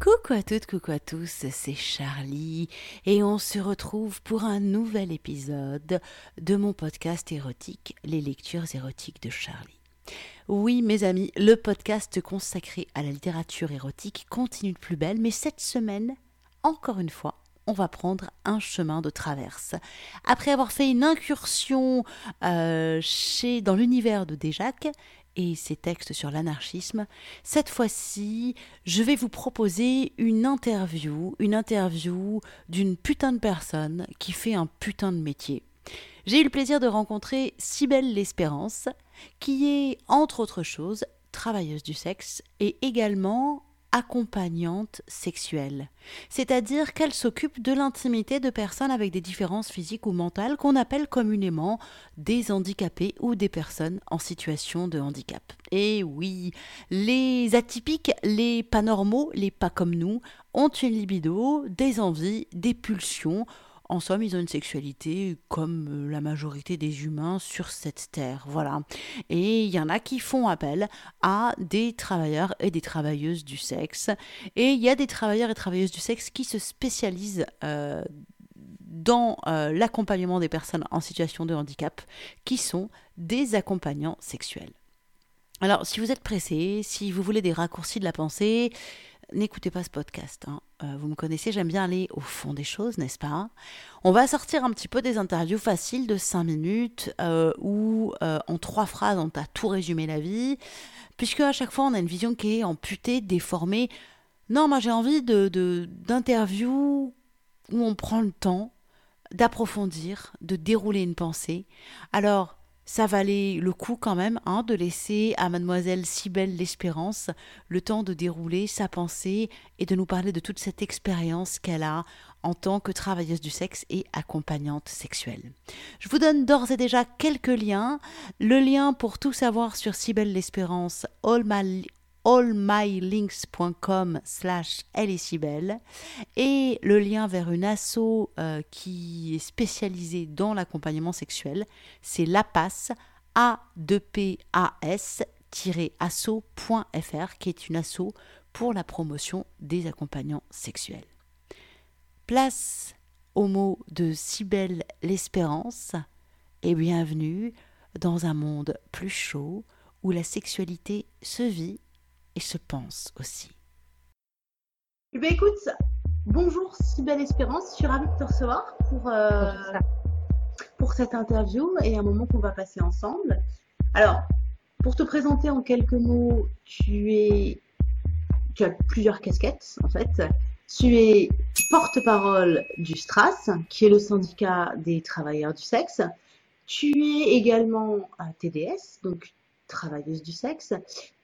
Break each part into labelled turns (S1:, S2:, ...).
S1: Coucou à toutes, coucou à tous, c'est Charlie et on se retrouve pour un nouvel épisode de mon podcast érotique, Les lectures érotiques de Charlie. Oui, mes amis, le podcast consacré à la littérature érotique continue de plus belle, mais cette semaine, encore une fois, on va prendre un chemin de traverse. Après avoir fait une incursion euh, chez, dans l'univers de Déjac, et ses textes sur l'anarchisme, cette fois-ci, je vais vous proposer une interview, une interview d'une putain de personne qui fait un putain de métier. J'ai eu le plaisir de rencontrer Cybelle L'Espérance, qui est, entre autres choses, travailleuse du sexe et également accompagnante sexuelle, c'est-à-dire qu'elle s'occupe de l'intimité de personnes avec des différences physiques ou mentales qu'on appelle communément des handicapés ou des personnes en situation de handicap. Et oui, les atypiques, les pas normaux, les pas comme nous, ont une libido, des envies, des pulsions, en somme, ils ont une sexualité comme euh, la majorité des humains sur cette terre. Voilà. Et il y en a qui font appel à des travailleurs et des travailleuses du sexe. Et il y a des travailleurs et travailleuses du sexe qui se spécialisent euh, dans euh, l'accompagnement des personnes en situation de handicap, qui sont des accompagnants sexuels. Alors, si vous êtes pressé, si vous voulez des raccourcis de la pensée, n'écoutez pas ce podcast. Hein. Euh, vous me connaissez, j'aime bien aller au fond des choses, n'est-ce pas? On va sortir un petit peu des interviews faciles de 5 minutes euh, où euh, en trois phrases on t'a tout résumé la vie, puisque à chaque fois on a une vision qui est amputée, déformée. Non, moi j'ai envie de d'interviews où on prend le temps d'approfondir, de dérouler une pensée. Alors, ça valait le coup quand même hein, de laisser à mademoiselle Cybelle l'Espérance le temps de dérouler sa pensée et de nous parler de toute cette expérience qu'elle a en tant que travailleuse du sexe et accompagnante sexuelle. Je vous donne d'ores et déjà quelques liens. Le lien pour tout savoir sur Cybelle l'Espérance, allmylinks.com slash et le lien vers une asso euh, qui est spécialisée dans l'accompagnement sexuel, c'est lapas, a 2 p a s asso.fr qui est une asso pour la promotion des accompagnants sexuels. Place au mot de Cybelle l'Espérance et bienvenue dans un monde plus chaud où la sexualité se vit se pense aussi.
S2: Eh bien, écoute, bonjour, si belle espérance. Je suis ravie de te recevoir pour, euh, pour cette interview et un moment qu'on va passer ensemble. Alors, pour te présenter en quelques mots, tu es, tu as plusieurs casquettes en fait. Tu es porte-parole du STRAS, qui est le syndicat des travailleurs du sexe. Tu es également TDS, donc travailleuse du sexe.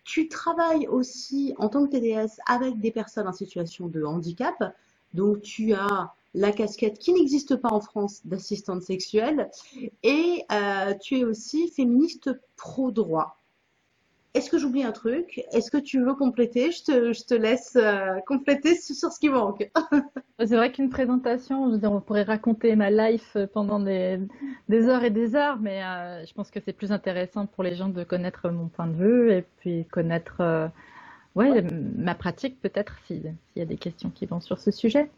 S2: Tu travailles aussi en tant que TDS avec des personnes en situation de handicap. Donc tu as la casquette qui n'existe pas en France d'assistante sexuelle et euh, tu es aussi féministe pro-droit. Est-ce que j'oublie un truc? Est-ce que tu veux compléter? Je te, je te, laisse euh, compléter sur ce qui manque.
S3: C'est vrai qu'une présentation, je veux dire, on pourrait raconter ma life pendant des, des heures et des heures, mais euh, je pense que c'est plus intéressant pour les gens de connaître mon point de vue et puis connaître euh, ouais, ma pratique peut-être s'il y a des questions qui vont sur ce sujet.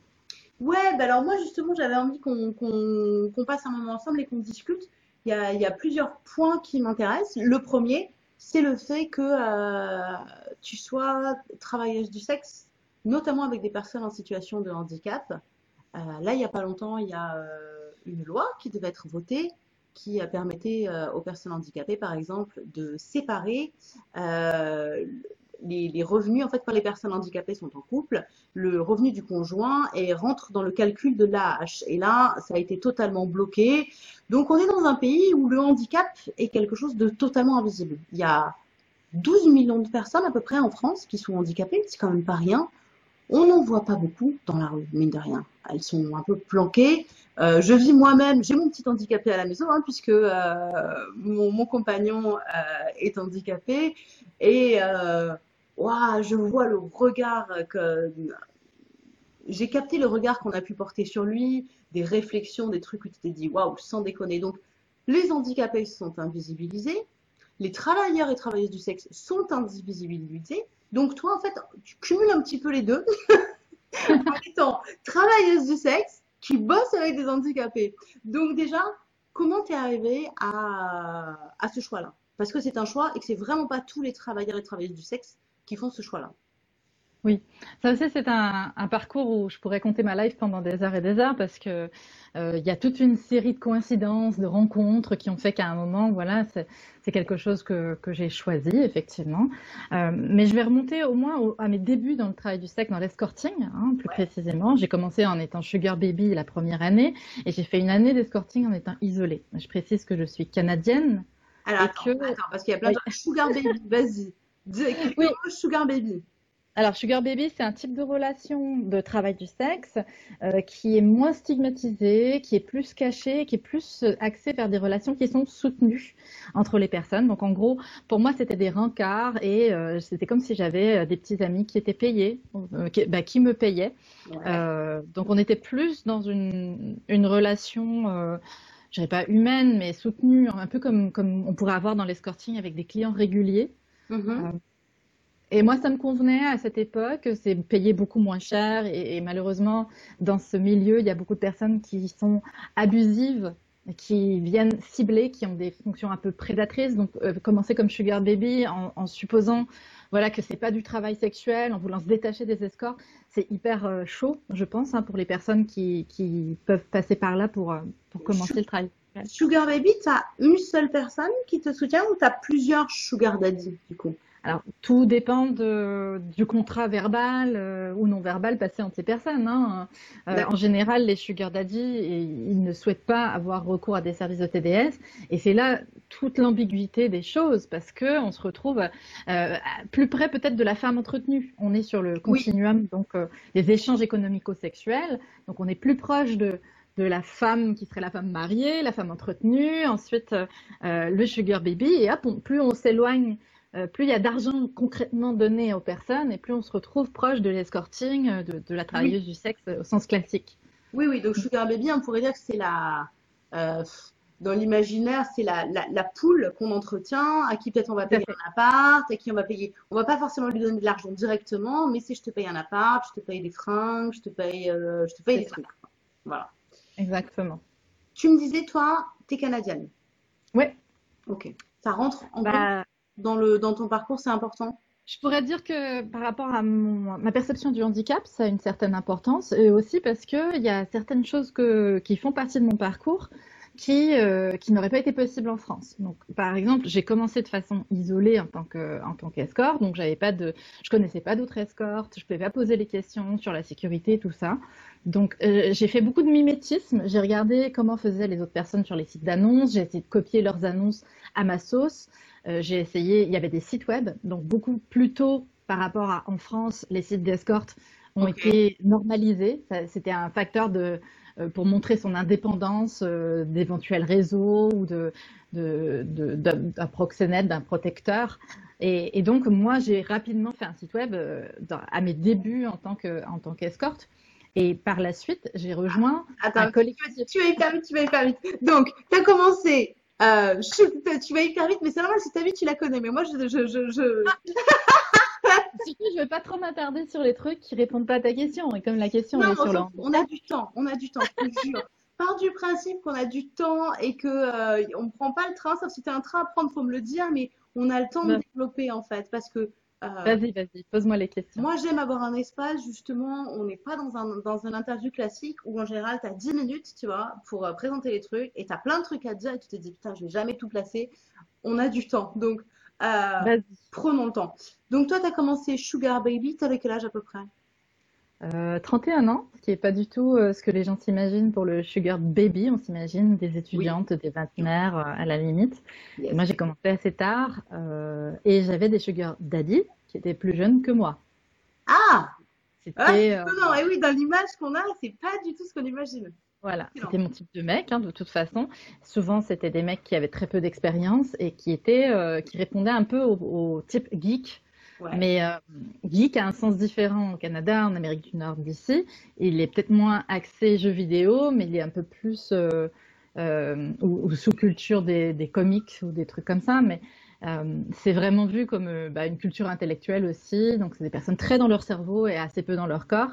S2: Ouais, bah alors moi justement j'avais envie qu'on passe un moment ensemble et qu'on discute. Il y, a, il y a plusieurs points qui m'intéressent. Le premier, c'est le fait que euh, tu sois travailleuse du sexe, notamment avec des personnes en situation de handicap. Euh, là, il n'y a pas longtemps, il y a euh, une loi qui devait être votée qui permettait aux personnes handicapées, par exemple, de séparer les, revenus, en fait, quand les personnes handicapées sont en couple, le revenu du conjoint rentre dans le calcul de l'AH. Et là, ça a été totalement bloqué. Donc, on est dans un pays où le handicap est quelque chose de totalement invisible. Il y a 12 millions de personnes à peu près en France qui sont handicapées, c'est quand même pas rien. On n'en voit pas beaucoup dans la rue, mine de rien. Elles sont un peu planquées. Euh, je vis moi-même, j'ai mon petit handicapé à la maison, hein, puisque euh, mon, compagnon euh, est handicapé. Et je vois le regard que j'ai capté le regard qu'on a pu porter sur lui, des réflexions, des trucs où tu t'es dit waouh, sans déconner. Donc, les handicapés sont invisibilisés, les travailleurs et travailleuses du sexe sont invisibilisés, Donc toi, en fait, tu cumules un petit peu les deux en étant travailleuse du sexe qui bosse avec des handicapés. Donc déjà, comment tu es arrivée à, à ce choix-là? Parce que c'est un choix et que c'est vraiment pas tous les travailleurs et travailleuses du sexe qui font ce choix-là.
S3: Oui, ça aussi c'est un, parcours où je pourrais compter ma life pendant des heures et des heures parce que euh, il y a toute une série de coïncidences, de rencontres qui ont fait qu'à un moment, voilà, c'est quelque chose que, j'ai choisi effectivement. Euh, mais je vais remonter au moins à mes débuts dans le travail du sexe, dans l'escorting, hein, plus précisément. J'ai commencé en étant sugar baby la première année et j'ai fait une année d'escorting en étant isolée. Je précise que je suis canadienne.
S2: Alors attends, parce qu'il y a plein de sugar baby, vas-y. Oui. Sugar baby?
S3: Alors, Sugar Baby, c'est un type de relation de travail du sexe euh, qui est moins stigmatisé, qui est plus caché, qui est plus euh, axé vers des relations qui sont soutenues entre les personnes. Donc, en gros, pour moi, c'était des rencarts et euh, c'était comme si j'avais des petits amis qui étaient payés, qui, bah, qui, me payaient. donc, on était plus dans une, une relation je dirais pas humaine, mais soutenue, un peu comme, comme on pourrait avoir dans l'escorting avec des clients réguliers. Mm-hmm. Et moi, ça me convenait à cette époque. C'est payé beaucoup moins cher. Et, malheureusement, dans ce milieu, il y a beaucoup de personnes qui sont abusives, qui viennent cibler, qui ont des fonctions un peu prédatrices. Donc, euh, commencer comme sugar baby en, supposant voilà, que c'est pas du travail sexuel, en voulant se détacher des escorts, c'est hyper euh, chaud, je pense, hein, pour les personnes qui, qui, peuvent passer par là pour, euh, pour commencer le travail.
S2: Sugar baby, tu as une seule personne qui te soutient ou tu as plusieurs sugar daddy, du coup?
S3: Alors, tout dépend du contrat verbal euh, ou non verbal passé entre ces personnes. Hein. Euh, en général, les sugar daddy, ils ne souhaitent pas avoir recours à des services de TDS. Et c'est là toute l'ambiguïté des choses, parce que on se retrouve euh, plus près peut-être de la femme entretenue. On est sur le continuum, donc des échanges économico-sexuels. Donc, on est plus proche de, de la femme qui serait la femme mariée, la femme entretenue, ensuite le sugar baby, et hop, plus on s'éloigne euh, plus il y a d'argent concrètement donné aux personnes et plus on se retrouve proche de l'escorting, euh, de, la travailleuse du sexe au sens classique.
S2: Oui, oui, donc Sugar Baby, on pourrait dire que c'est la. Euh, dans l'imaginaire, c'est la, la, poule qu'on entretient, à qui peut-être on va payer un appart, à qui on va payer. On va pas forcément lui donner de l'argent directement, mais si je te paye un appart, je te paye des fringues, je te paye, je te paye des trucs. Voilà.
S3: Exactement.
S2: Tu me disais, toi, tu es canadienne.
S3: Oui.
S2: Ok. Ça rentre en bah, dans, le, dans ton parcours, c'est important?
S3: Je pourrais dire que par rapport à ma perception du handicap, ça a une certaine importance, et aussi parce qu'il y a certaines choses que, qui font partie de mon parcours qui, euh, qui n'auraient pas été possibles en France. Donc, par exemple, j'ai commencé de façon isolée en tant que en tant qu'escorte, donc j'avais pas de, je connaissais pas d'autres escortes, je pouvais pas poser les questions sur la sécurité, tout ça. Donc, euh, j'ai fait beaucoup de mimétisme. J'ai regardé comment faisaient les autres personnes sur les sites d'annonces. J'ai essayé de copier leurs annonces à ma sauce. Euh, j'ai essayé, il y avait des sites web, donc beaucoup plus tôt par rapport à en France, les sites d'escorte ont été normalisés. C'était un facteur de, pour montrer son indépendance euh, d'éventuels réseaux ou de, d'un proxénète, d'un protecteur. Et, donc, moi, j'ai rapidement fait un site web à mes débuts en tant, que, en tant qu'escorte. Et par la suite, j'ai rejoint
S2: un collectif. Tu vas hyper vite, tu vas hyper vite. Donc, tu as commencé euh, tu vas hyper vite, mais c'est normal si ta vie tu la connais. Mais moi, je. je, je, je...
S3: Surtout, je vais pas trop m'attarder sur les trucs qui répondent pas à ta question. Et comme la question est sur
S2: l'angle. On a du temps, on a du temps, je te jure. Part du principe qu'on a du temps et que euh, on prend pas le train, sauf si tu as un train à prendre, faut me le dire, mais on a le temps de développer en fait. Parce que
S3: euh, vas-y, vas-y, pose-moi les questions.
S2: Moi, j'aime avoir un espace, justement, on n'est pas dans un, dans un interview classique où, en général, tu as 10 minutes, tu vois, pour euh, présenter les trucs et tu as plein de trucs à dire et tu te dis, putain, je vais jamais tout placer. On a du temps. Donc, euh, prenons le temps. Donc, toi, tu as commencé Sugar Baby, tu avais quel âge à peu près?
S3: 31 ans, ce qui n'est pas du tout ce que les gens s'imaginent pour le Sugar Baby. On s'imagine des étudiantes, des vingtenaires à la limite. Moi, j'ai commencé assez tard et j'avais des Sugar Daddy qui étaient plus jeunes que moi.
S2: Ah C'était. non, et oui, dans l'image qu'on a, c'est pas du tout ce qu'on imagine.
S3: Voilà, c'était mon type de mec, hein, de toute façon. Souvent, c'était des mecs qui avaient très peu d'expérience et qui étaient, qui répondaient un peu au type geek mais euh, geek a un sens différent au Canada, en Amérique du Nord d'ici. Il est peut-être moins axé jeux vidéo, mais il est un peu plus euh, euh, ou, sous culture des, des, comics ou des trucs comme ça. Mais c'est vraiment vu comme bah, une culture intellectuelle aussi. Donc, c'est des personnes très dans leur cerveau et assez peu dans leur corps.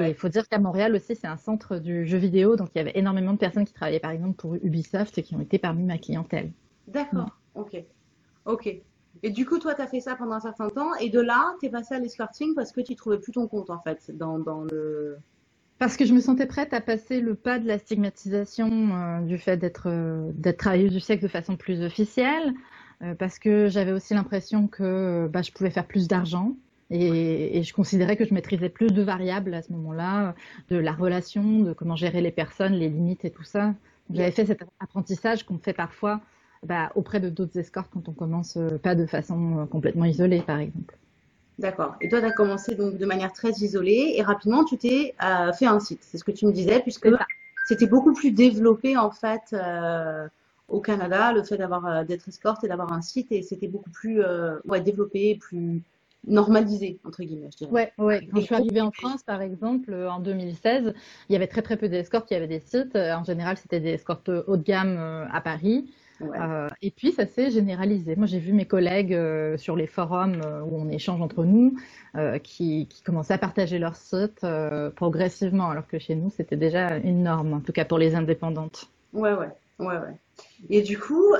S3: Et il faut dire qu'à Montréal aussi, c'est un centre du jeu vidéo. Donc, il y avait énormément de personnes qui travaillaient, par exemple, pour Ubisoft et qui ont été parmi ma clientèle.
S2: D'accord. Ok. Ok. Et du coup, toi, tu as fait ça pendant un certain temps. Et de là, tu es passé à l'escorting parce que tu trouvais plus ton compte, en fait, dans, dans le.
S3: Parce que je me sentais prête à passer le pas de la stigmatisation euh, du fait d'être euh, travailleuse du sexe de façon plus officielle, euh, parce que j'avais aussi l'impression que bah, je pouvais faire plus d'argent. Et, et, je considérais que je maîtrisais plus de variables à ce moment-là, de la relation, de comment gérer les personnes, les limites et tout ça. J'avais fait cet apprentissage qu'on fait parfois bah, auprès de d'autres escortes quand on commence euh, pas de façon euh, complètement isolée, par exemple.
S2: D'accord. Et toi, tu as commencé donc de manière très isolée et rapidement, tu t'es euh, fait un site. C'est ce que tu me disais, puisque c'était beaucoup plus développé en fait au Canada, le fait d'avoir d'être escorte et d'avoir un site, et c'était beaucoup plus ouais, développé, plus normalisé entre guillemets, je dirais.
S3: Ouais, ouais. Quand je suis arrivée en France, par exemple, en 2016, il y avait très très peu d'escortes, il y avait des sites. En général, c'était des escortes haut de gamme à Paris. Euh, et puis ça s'est généralisé. Moi j'ai vu mes collègues euh, sur les forums euh, où on échange entre nous qui, qui, commençaient à partager leur site progressivement, alors que chez nous c'était déjà une norme, en tout cas pour les indépendantes.
S2: Ouais, ouais, ouais, ouais. Et du coup,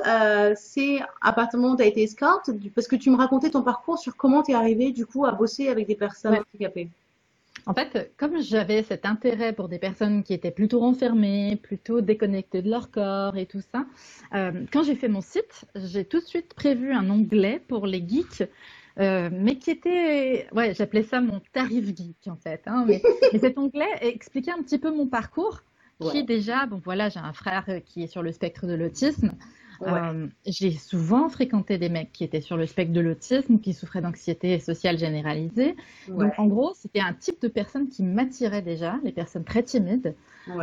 S2: c'est à partir du moment où tu as été escorte, parce que tu me racontais ton parcours sur comment tu es arrivée du coup à bosser avec des personnes handicapées.
S3: En fait, comme j'avais cet intérêt pour des personnes qui étaient plutôt renfermées, plutôt déconnectées de leur corps et tout ça, euh, quand j'ai fait mon site, j'ai tout de suite prévu un onglet pour les geeks. Euh, mais qui était, ouais, j'appelais ça mon tarif geek en fait. Hein, mais, cet onglet expliquait un petit peu mon parcours, qui déjà, bon voilà, j'ai un frère qui est sur le spectre de l'autisme. Euh, j'ai souvent fréquenté des mecs qui étaient sur le spectre de l'autisme, qui souffraient d'anxiété sociale généralisée. Donc, en gros, c'était un type de personne qui m'attirait déjà, les personnes très timides.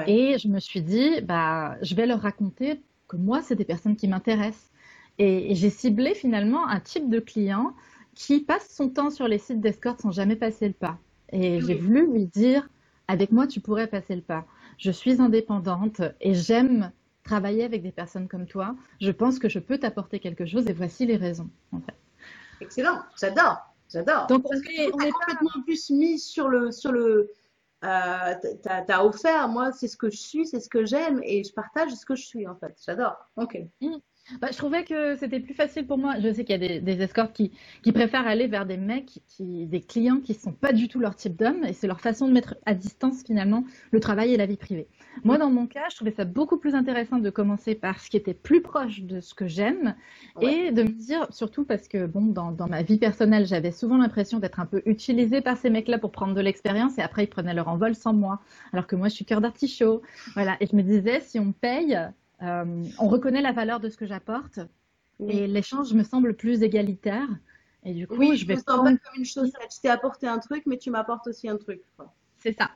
S3: Et je me suis dit, bah, je vais leur raconter que moi, c'est des personnes qui m'intéressent. Et, j'ai ciblé finalement un type de client qui passe son temps sur les sites d'escorte sans jamais passer le pas. Et j'ai voulu lui dire, avec moi, tu pourrais passer le pas. Je suis indépendante et j'aime travailler avec des personnes comme toi. Je pense que je peux t'apporter quelque chose et voici les raisons. En fait.
S2: Excellent, j'adore, j'adore. Donc on est, complètement plus mis sur le sur le. Euh, t'as offert, moi c'est ce que je suis, c'est ce que j'aime et je partage ce que je suis en fait. J'adore. Ok.
S3: Mmh. Bah, je trouvais que c'était plus facile pour moi. Je sais qu'il y a des, des escortes qui, qui, préfèrent aller vers des mecs, qui, des clients qui ne sont pas du tout leur type d'homme, et c'est leur façon de mettre à distance finalement le travail et la vie privée. Moi, dans mon cas, je trouvais ça beaucoup plus intéressant de commencer par ce qui était plus proche de ce que j'aime, et de me dire, surtout parce que bon, dans, dans ma vie personnelle, j'avais souvent l'impression d'être un peu utilisée par ces mecs-là pour prendre de l'expérience, et après ils prenaient leur envol sans moi, alors que moi je suis cœur d'artichaut. Voilà, et je me disais, si on paye euh, on reconnaît la valeur de ce que j'apporte et l'échange me semble plus égalitaire. Et du coup,
S2: oui, je vais pas comme une chose. Tu t'ai apporté un truc, mais tu m'apportes aussi un truc.
S3: C'est ça.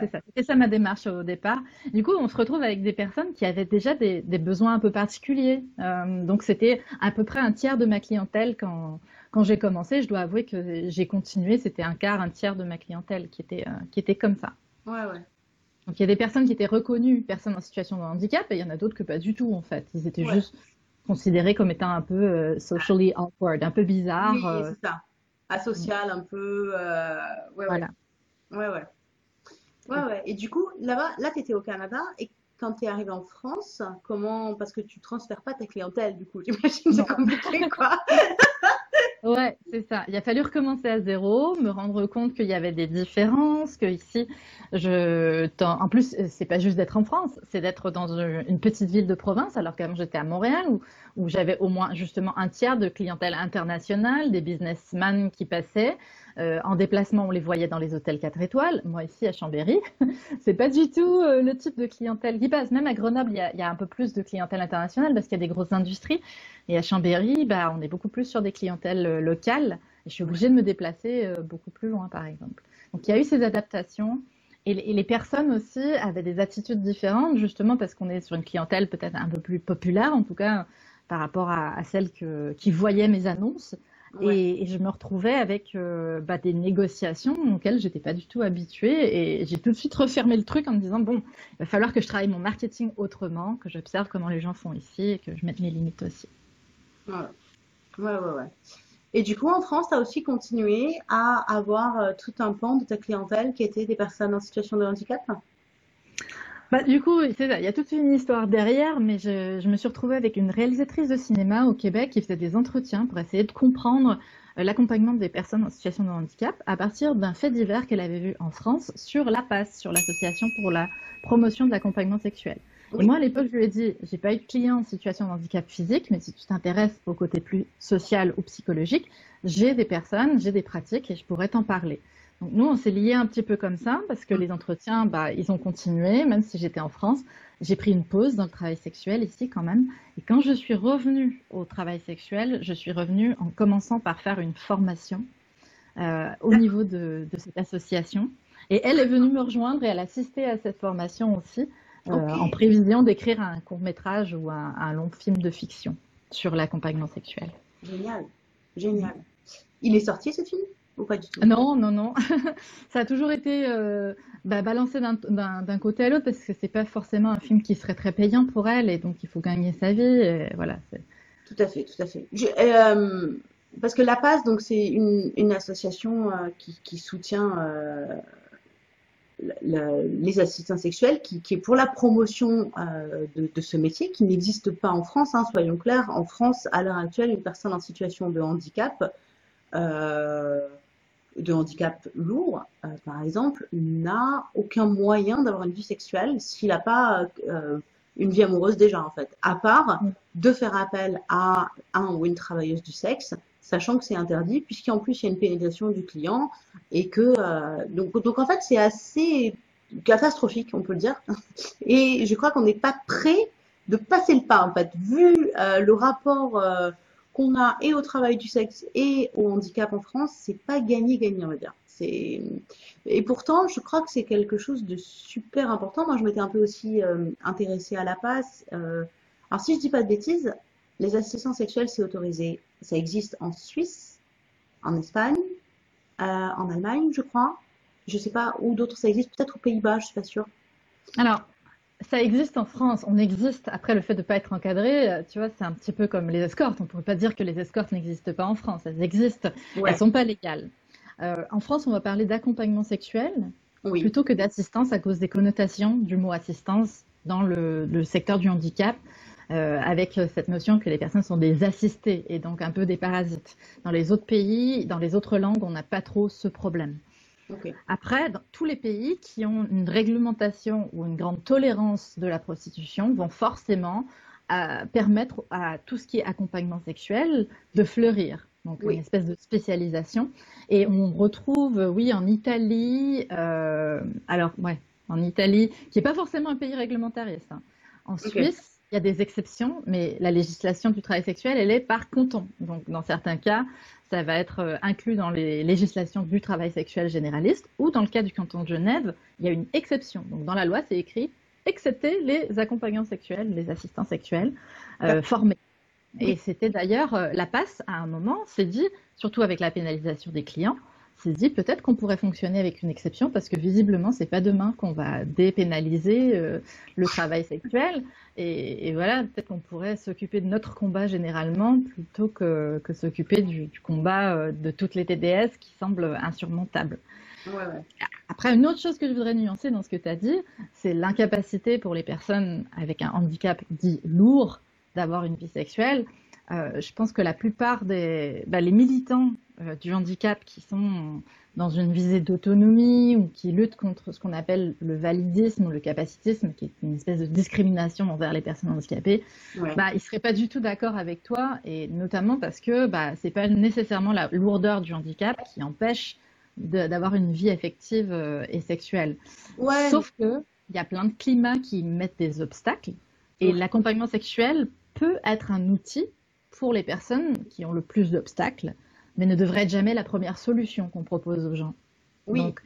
S3: C'est ça. C'était ça ma démarche au départ. Du coup, on se retrouve avec des personnes qui avaient déjà des, besoins un peu particuliers. Euh, donc, c'était à peu près un tiers de ma clientèle quand, quand j'ai commencé. Je dois avouer que j'ai continué. C'était un quart, un tiers de ma clientèle qui était, euh, qui était comme ça.
S2: Ouais, ouais.
S3: Donc il y a des personnes qui étaient reconnues personnes en situation de handicap et il y en a d'autres que pas du tout en fait. Ils étaient juste considérés comme étant un peu euh, socially awkward, un peu bizarre.
S2: Oui, euh. c'est ça. Asocial un peu. Euh... Ouais, voilà. Ouais, ouais. Ouais, ouais. Et du coup, là-bas, là, tu étais au Canada et quand tu es arrivé en France, comment. Parce que tu transfères pas ta clientèle, du coup, j'imagine c'est compliqué, quoi.
S3: Ouais, c'est ça. Il a fallu recommencer à zéro, me rendre compte qu'il y avait des différences, que ici, je, en plus, c'est pas juste d'être en France, c'est d'être dans une petite ville de province, alors qu'avant j'étais à Montréal, où, où j'avais au moins justement un tiers de clientèle internationale, des businessmen qui passaient. Euh, en déplacement, on les voyait dans les hôtels 4 étoiles. Moi, ici, à Chambéry, c'est pas du tout euh, le type de clientèle qui passe. Même à Grenoble, il y a, un peu plus de clientèle internationale parce qu'il y a des grosses industries. Et à Chambéry, bah, on est beaucoup plus sur des clientèles euh, locales. Et je suis obligée de me déplacer beaucoup plus loin, par exemple. Donc, il y a eu ces adaptations. Et, les personnes aussi avaient des attitudes différentes, justement parce qu'on est sur une clientèle peut-être un peu plus populaire, en tout cas par rapport à, à celles que, qui voyaient mes annonces. Et, je me retrouvais avec euh, bah, des négociations auxquelles j'étais pas du tout habituée. Et j'ai tout de suite refermé le truc en me disant bon, il va falloir que je travaille mon marketing autrement, que j'observe comment les gens font ici et que je mette mes limites aussi.
S2: Ouais, ouais, ouais. Et du coup, en France, tu as aussi continué à avoir euh, tout un pan de ta clientèle qui était des personnes en situation de handicap?
S3: Bah, du coup, il y a toute une histoire derrière, mais je, me suis retrouvée avec une réalisatrice de cinéma au Québec qui faisait des entretiens pour essayer de comprendre euh, l'accompagnement des personnes en situation de handicap à partir d'un fait divers qu'elle avait vu en France sur la PAS, sur l'Association pour la promotion de l'accompagnement sexuel. Et moi, à l'époque, je lui ai dit, j'ai pas eu de client en situation de handicap physique, mais si tu t'intéresses au côté plus social ou psychologique, j'ai des personnes, j'ai des pratiques et je pourrais t'en parler. Donc nous, on s'est liés un petit peu comme ça parce que mm. les entretiens, bah, ils ont continué, même si j'étais en France. J'ai pris une pause dans le travail sexuel ici quand même. Et quand je suis revenue au travail sexuel, je suis revenue en commençant par faire une formation euh, au niveau de, de, cette association. Et elle est venue me rejoindre et elle a assisté à cette formation aussi euh, en prévision d'écrire un court métrage ou un, long film de fiction sur l'accompagnement sexuel.
S2: Génial, génial. Il est sorti ce film? Ou pas du tout?
S3: Non, non, non. ça a toujours été euh, bah, balancé d'un côté à l'autre parce que c'est pas forcément un film qui serait très payant pour elle et donc il faut gagner sa vie. Et voilà.
S2: Tout à fait, tout à fait. Euh, parce que la PAS, donc c'est une, association qui, qui, soutient les assistants sexuels, qui, est pour la promotion euh, de, ce métier, qui n'existe pas en France, hein, soyons clairs. En France, à l'heure actuelle, une personne en situation de handicap, euh, de handicap lourd, euh, par exemple, n'a aucun moyen d'avoir une vie sexuelle s'il n'a pas une vie amoureuse déjà, en fait, à part de faire appel à un ou une travailleuse du sexe sachant que c'est interdit, puisqu'en plus il y a une pénétration du client et que euh, donc, donc en fait c'est assez catastrophique, on peut le dire. Et je crois qu'on n'est pas prêt de passer le pas en fait, vu euh, le rapport euh, qu'on a et au travail du sexe et au handicap en France, c'est pas gagné gagné on va dire. Et pourtant je crois que c'est quelque chose de super important. Moi je m'étais un peu aussi intéressée à la passe. alors si je dis pas de bêtises, les assistants sexuels, c'est autorisé. Ça existe en Suisse, en Espagne, euh, en Allemagne, je crois. Je sais pas où d'autres ça existe. Peut-être aux Pays-Bas, je suis pas sûre.
S3: Alors, ça existe en France. On existe. Après, le fait de ne pas être encadré, tu vois, c'est un petit peu comme les escortes. On ne pourrait pas dire que les escortes n'existent pas en France. Elles existent. Elles ne sont pas légales. Euh, en France, on va parler d'accompagnement sexuel plutôt que d'assistance à cause des connotations du mot assistance dans le secteur du handicap. Euh, avec cette notion que les personnes sont des assistés et donc un peu des parasites. Dans les autres pays, dans les autres langues, on n'a pas trop ce problème. Après, dans tous les pays qui ont une réglementation ou une grande tolérance de la prostitution vont forcément euh, permettre à tout ce qui est accompagnement sexuel de fleurir. Donc une espèce de spécialisation. Et on retrouve, oui, en Italie, euh, alors ouais, en Italie, qui n'est pas forcément un pays réglementariste. Hein. En Suisse, il y a des exceptions, mais la législation du travail sexuel, elle est par canton. Donc, dans certains cas, ça va être euh, inclus dans les législations du travail sexuel généraliste, ou dans le cas du canton de Genève, il y a une exception. Donc, dans la loi, c'est écrit excepté les accompagnants sexuels, les assistants sexuels euh, formés. Et c'était d'ailleurs euh, la passe à un moment, c'est dit, surtout avec la pénalisation des clients, s'est dit peut-être qu'on pourrait fonctionner avec une exception parce que visiblement c'est pas demain qu'on va dépénaliser euh, le travail sexuel et, voilà peut-être qu'on pourrait s'occuper de notre combat généralement plutôt que, que s'occuper du, combat euh, de toutes les TDS qui semblent insurmontables. Après, une autre chose que je voudrais nuancer dans ce que tu as dit, c'est l'incapacité pour les personnes avec un handicap dit lourd d'avoir une vie sexuelle. Euh, je pense que la plupart des bah, les militants euh, du handicap qui sont dans une visée d'autonomie ou qui luttent contre ce qu'on appelle le validisme ou le capacitisme, qui est une espèce de discrimination envers les personnes handicapées, bah, ils ne seraient pas du tout d'accord avec toi, et notamment parce que bah, ce n'est pas nécessairement la lourdeur du handicap qui empêche d'avoir une vie affective euh, et sexuelle. Sauf qu'il y a plein de climats qui mettent des obstacles, et l'accompagnement sexuel peut être un outil pour les personnes qui ont le plus d'obstacles, mais ne devrait être jamais la première solution qu'on propose aux gens. Oui. Donc,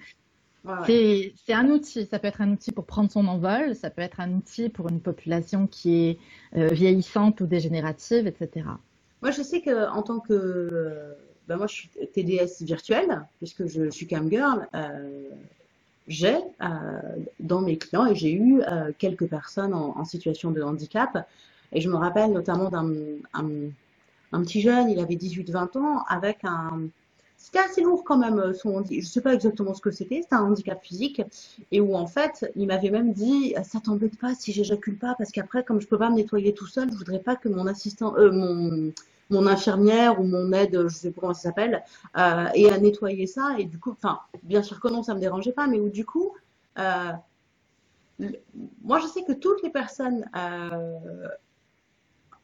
S3: c'est un outil. Ça peut être un outil pour prendre son envol, ça peut être un outil pour une population qui est euh, vieillissante ou dégénérative, etc.
S2: Moi, je sais qu'en tant que. ben moi, je suis TDS virtuel, puisque je, suis camgirl. Euh, j'ai euh, dans mes clients et j'ai eu quelques personnes en, en, situation de handicap. Et je me rappelle notamment d'un un petit jeune, il avait 18-20 ans, avec un, c'était assez lourd quand même, son Je sais pas exactement ce que c'était, c'était un handicap physique, et où en fait, il m'avait même dit, ça t'embête pas si j'éjacule pas, parce qu'après, comme je peux pas me nettoyer tout seul, je voudrais pas que mon assistant, euh, mon, infirmière ou mon aide, je sais pas comment ça s'appelle, euh, ait à nettoyer ça, et du coup, enfin, bien sûr que non, ça me dérangeait pas, mais où du coup, euh, moi je sais que toutes les personnes euh,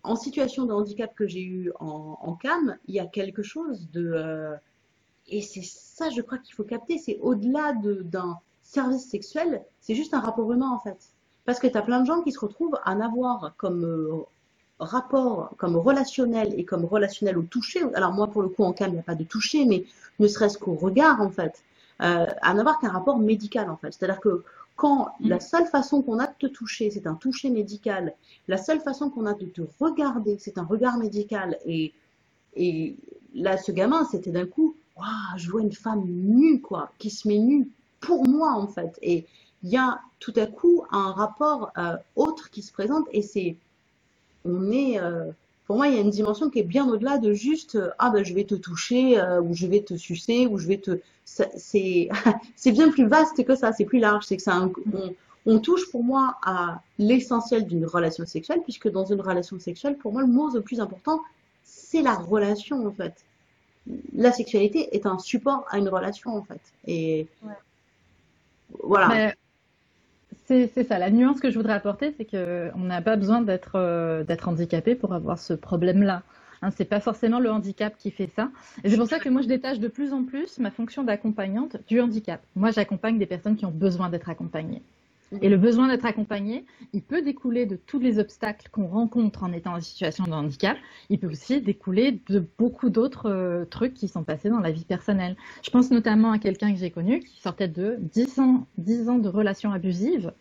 S2: en situation de handicap que j'ai eu en, en, CAM, il y a quelque chose de... Euh, et c'est ça, je crois qu'il faut capter, c'est au-delà d'un service sexuel, c'est juste un rapport humain en fait. Parce que tu as plein de gens qui se retrouvent à n'avoir comme euh, rapport, comme relationnel et comme relationnel au toucher. Alors moi, pour le coup, en CAM, il n'y a pas de toucher, mais ne serait-ce qu'au regard en fait. Euh, à n'avoir qu'un rapport médical en fait. C'est-à-dire que quand mm. la seule façon qu'on a de te toucher, c'est un toucher médical, la seule façon qu'on a de te regarder, c'est un regard médical, et, et là, ce gamin, c'était d'un coup, waouh, je vois une femme nue, quoi, qui se met nue pour moi, en fait. Et il y a tout à coup un rapport euh, autre qui se présente, et c'est, on est, euh, pour moi, il y a une dimension qui est bien au-delà de juste euh, ah ben je vais te toucher euh, ou je vais te sucer ou je vais te c'est c'est bien plus vaste que ça, c'est plus large, c'est que ça on, on, touche pour moi à l'essentiel d'une relation sexuelle puisque dans une relation sexuelle, pour moi le mot le plus important, c'est la relation en fait. La sexualité est un support à une relation en fait et voilà.
S3: C'est ça. La nuance que je voudrais apporter, c'est qu'on n'a pas besoin d'être euh, d'être handicapé pour avoir ce problème-là. Hein, c'est pas forcément le handicap qui fait ça. Et c'est pour ça que moi, je détache de plus en plus ma fonction d'accompagnante du handicap. Moi, j'accompagne des personnes qui ont besoin d'être accompagnées. Et le besoin d'être accompagné, il peut découler de tous les obstacles qu'on rencontre en étant en situation de handicap. Il peut aussi découler de beaucoup d'autres euh, trucs qui sont passés dans la vie personnelle. Je pense notamment à quelqu'un que j'ai connu qui sortait de 10 ans, 10 ans de relations abusives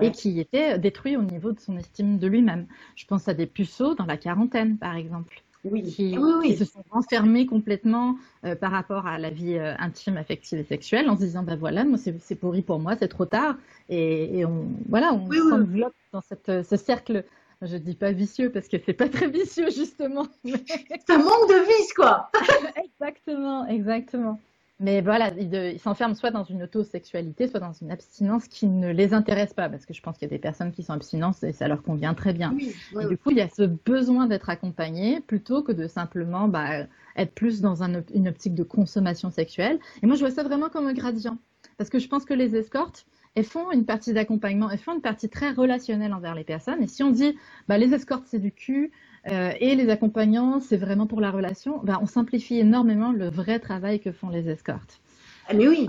S3: et qui était détruit au niveau de son estime de lui-même. Je pense à des puceaux dans la quarantaine, par exemple. Oui. Qui, se sont enfermés complètement euh, par rapport à la vie euh, intime, affective et sexuelle en se disant ben voilà, moi c'est pourri pour moi, c'est trop tard et, on voilà, on s'enveloppe dans cette, euh, ce cercle. Je dis pas vicieux parce que c'est pas très vicieux justement.
S2: Ça manque de vice quoi.
S3: exactement, exactement. Mais voilà, ils, s'enferment soit dans une autosexualité, soit dans une abstinence qui ne les intéresse pas, parce que je pense qu'il y a des personnes qui sont abstinentes et ça leur convient très bien. et du coup, il y a ce besoin d'être accompagné plutôt que de simplement bah, être plus dans une optique de consommation sexuelle. Et moi, je vois ça vraiment comme un gradient, parce que je pense que les escortes, elles font une partie d'accompagnement, elles font une partie très relationnelle envers les personnes. Et si on dit, bah, les escortes, c'est du cul, euh, et les accompagnants, c'est vraiment pour la relation. Ben, on simplifie énormément le vrai travail que font les escortes.
S2: Ah, mais oui.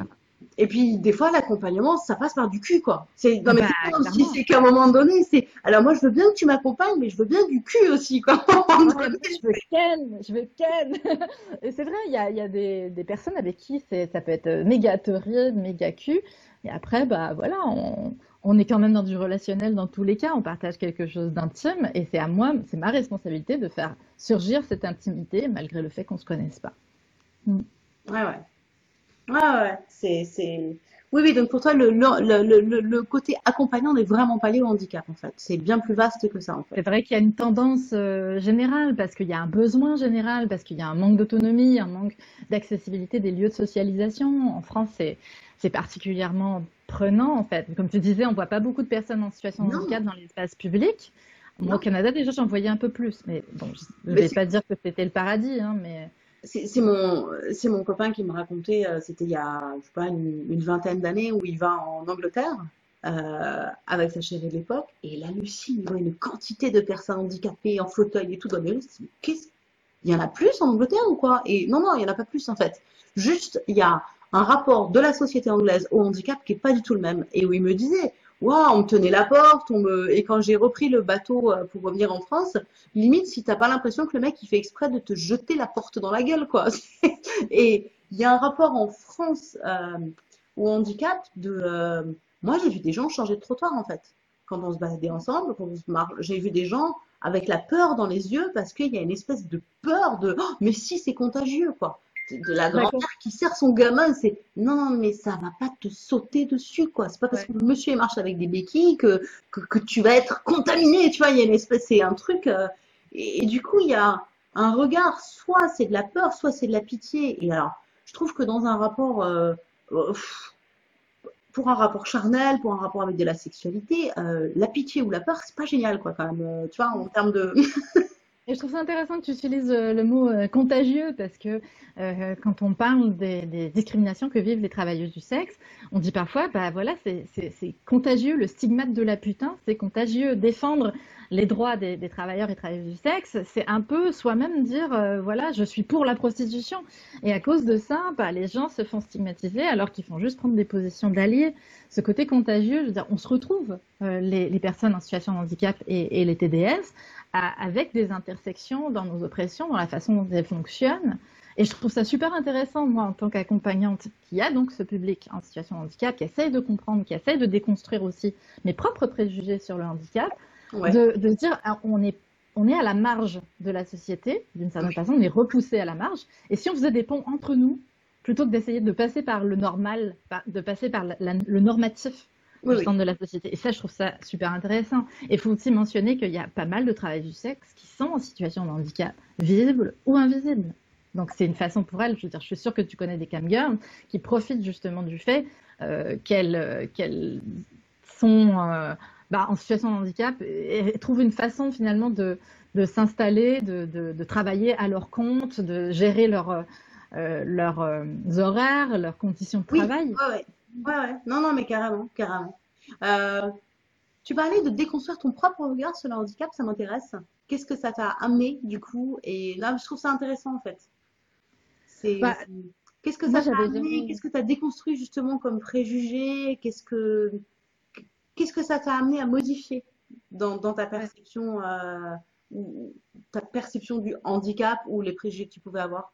S2: Et puis des fois l'accompagnement, ça passe par du cul quoi. C'est non mais bah, c'est qu'à un moment donné, c'est alors moi je veux bien que tu m'accompagnes, mais je veux bien du cul aussi quoi.
S3: je veux ken, je veux ken. Et c'est vrai, il y a, y a des, des, personnes avec qui ça peut être méga torride, méga cul. Et après bah voilà, on, on est quand même dans du relationnel dans tous les cas, on partage quelque chose d'intime et c'est à moi, c'est ma responsabilité de faire surgir cette intimité malgré le fait qu'on ne se connaisse pas.
S2: Mm. Ouais, ouais. Ouais, ouais. C'est, c'est... Oui, oui, donc pour toi, le, le, le, côté accompagnant n'est vraiment pas lié au handicap, en fait. C'est bien plus vaste que ça, en fait.
S3: C'est vrai qu'il y a une tendance euh, générale, parce qu'il y a un besoin général, parce qu'il y a un manque d'autonomie, un manque d'accessibilité des lieux de socialisation. En France, c'est, c'est particulièrement prenant en fait. Comme tu disais, on voit pas beaucoup de personnes en situation de handicap dans l'espace public. Moi, au Canada, déjà, j'en voyais un peu plus. Mais bon, je ne vais pas dire que c'était le paradis, hein, mais.
S2: C'est mon, mon copain qui me racontait, euh, c'était il y a, je sais pas, une, vingtaine d'années où il va en Angleterre euh, avec sa chérie de l'époque et il hallucine, il voit une quantité de personnes handicapées en fauteuil et tout dans les Qu'est-ce? Il y en a plus en Angleterre ou quoi? Et non, non, il y en a pas plus en fait. Juste, il y a un rapport de la société anglaise au handicap qui est pas du tout le même. Et où il me disait, waouh, on me tenait la porte, on me... et quand j'ai repris le bateau euh, pour revenir en France, limite si t'as pas l'impression que le mec il fait exprès de te jeter la porte dans la gueule, quoi. et il y a un rapport en France euh, au handicap de, euh, moi j'ai vu des gens changer de trottoir en fait, quand on se baladait ensemble, quand on se j'ai vu des gens avec la peur dans les yeux parce qu'il y a une espèce de peur de, oh, mais si c'est contagieux, quoi de la grand-mère qui sert son gamin, c'est non, mais ça va pas te sauter dessus, quoi. C'est pas parce que le monsieur marche avec des béquilles que, que, tu vas être contaminé, tu vois. Il y a une espèce, c'est un truc. Euh, et, du coup, il y a, un regard, soit c'est de la peur, soit c'est de la pitié. Et alors, je trouve que dans un rapport, euh, euh, pour un rapport charnel, pour un rapport avec de la sexualité, euh, la pitié ou la peur, c'est pas génial, quoi, quand même. tu vois, en termes de.
S3: Et je trouve ça intéressant que tu utilises le mot contagieux parce que quand on parle des, discriminations que vivent les travailleuses du sexe, on dit parfois, bah voilà, c'est contagieux, le stigmate de la putain, c'est contagieux. Défendre les droits des, travailleurs et travailleuses du sexe, c'est un peu soi-même dire, euh, voilà, je suis pour la prostitution. Et à cause de ça, bah, les gens se font stigmatiser alors qu'ils font juste prendre des positions d'alliés. Ce côté contagieux, je veux dire, on se retrouve, euh, les, personnes en situation de handicap et, les TDS, avec des intersections dans nos oppressions, dans la façon dont elles fonctionnent. Et je trouve ça super intéressant, moi, en tant qu'accompagnante, qui a donc ce public en situation de handicap, qui essaye de comprendre, qui essaye de déconstruire aussi mes propres préjugés sur le handicap, de, de, dire ah, on est on est à la marge de la société, d'une certaine façon, on est repoussé à la marge. Et si on faisait des ponts entre nous, plutôt que d'essayer de passer par le normal, de passer par le normatif au sein de la société. Et ça, je trouve ça super intéressant. Et il faut aussi mentionner qu'il y a pas mal de travail du sexe qui sont en situation de handicap, visible ou invisible. Donc c'est une façon pour elles, je veux dire, je suis sûre que tu connais des camgirls qui profitent justement du fait euh, qu'elles qu'elles sont euh, bah, en situation de handicap et, trouvent une façon finalement de, de s'installer, de, de, travailler à leur compte, de gérer leur, euh, leurs euh, horaires, leurs conditions de travail.
S2: Ouais, ouais. ouais, Non, non, mais carrément, carrément. Euh, tu parlais de déconstruire ton propre regard sur le handicap, ça m'intéresse. Qu'est-ce que ça t'a amené du coup? Et là, je trouve ça intéressant en fait. C'est. Bah, qu'est-ce que ça t'a amené? Qu'est-ce que tu as déconstruit justement comme préjugé? Qu'est-ce que Qu'est-ce que ça t'a amené à modifier dans, ta perception, euh, ta perception du handicap ou les préjugés que tu pouvais avoir?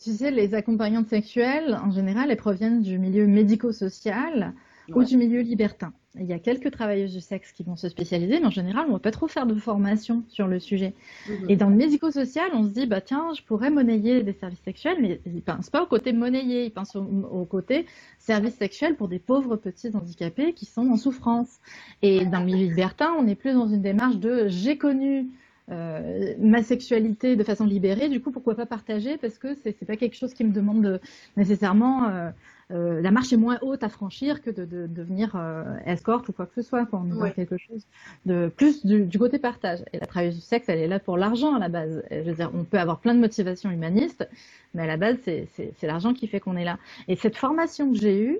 S3: Tu sais, les accompagnantes sexuelles, en général, elles proviennent du milieu médico-social ou du milieu libertin. Il y a quelques travailleuses du sexe qui vont se spécialiser, mais en général, on ne va pas trop faire de formation sur le sujet. Mhm. Et dans le médico-social, on se dit, bah tiens, je pourrais monnayer des services sexuels, mais ils ne pensent pas au côté monnayer, ils pensent au, côté services sexuels pour des pauvres petits handicapés qui sont en souffrance. Et dans le milieu libertin, on est plus dans une démarche de j'ai connu euh, ma sexualité de façon libérée, du coup, pourquoi pas partager? Parce que c'est n'est pas quelque chose qui me demande nécessairement euh, euh, la marche est moins haute à franchir que de, devenir escorte ou quoi que ce soit. Quand on est quelque chose de plus du, côté partage. Et la travailleuse du sexe, elle est là pour l'argent à la base. Je veux dire, on peut avoir plein de motivations humanistes, mais à la base, c'est l'argent qui fait qu'on est là. Et cette formation que j'ai eue,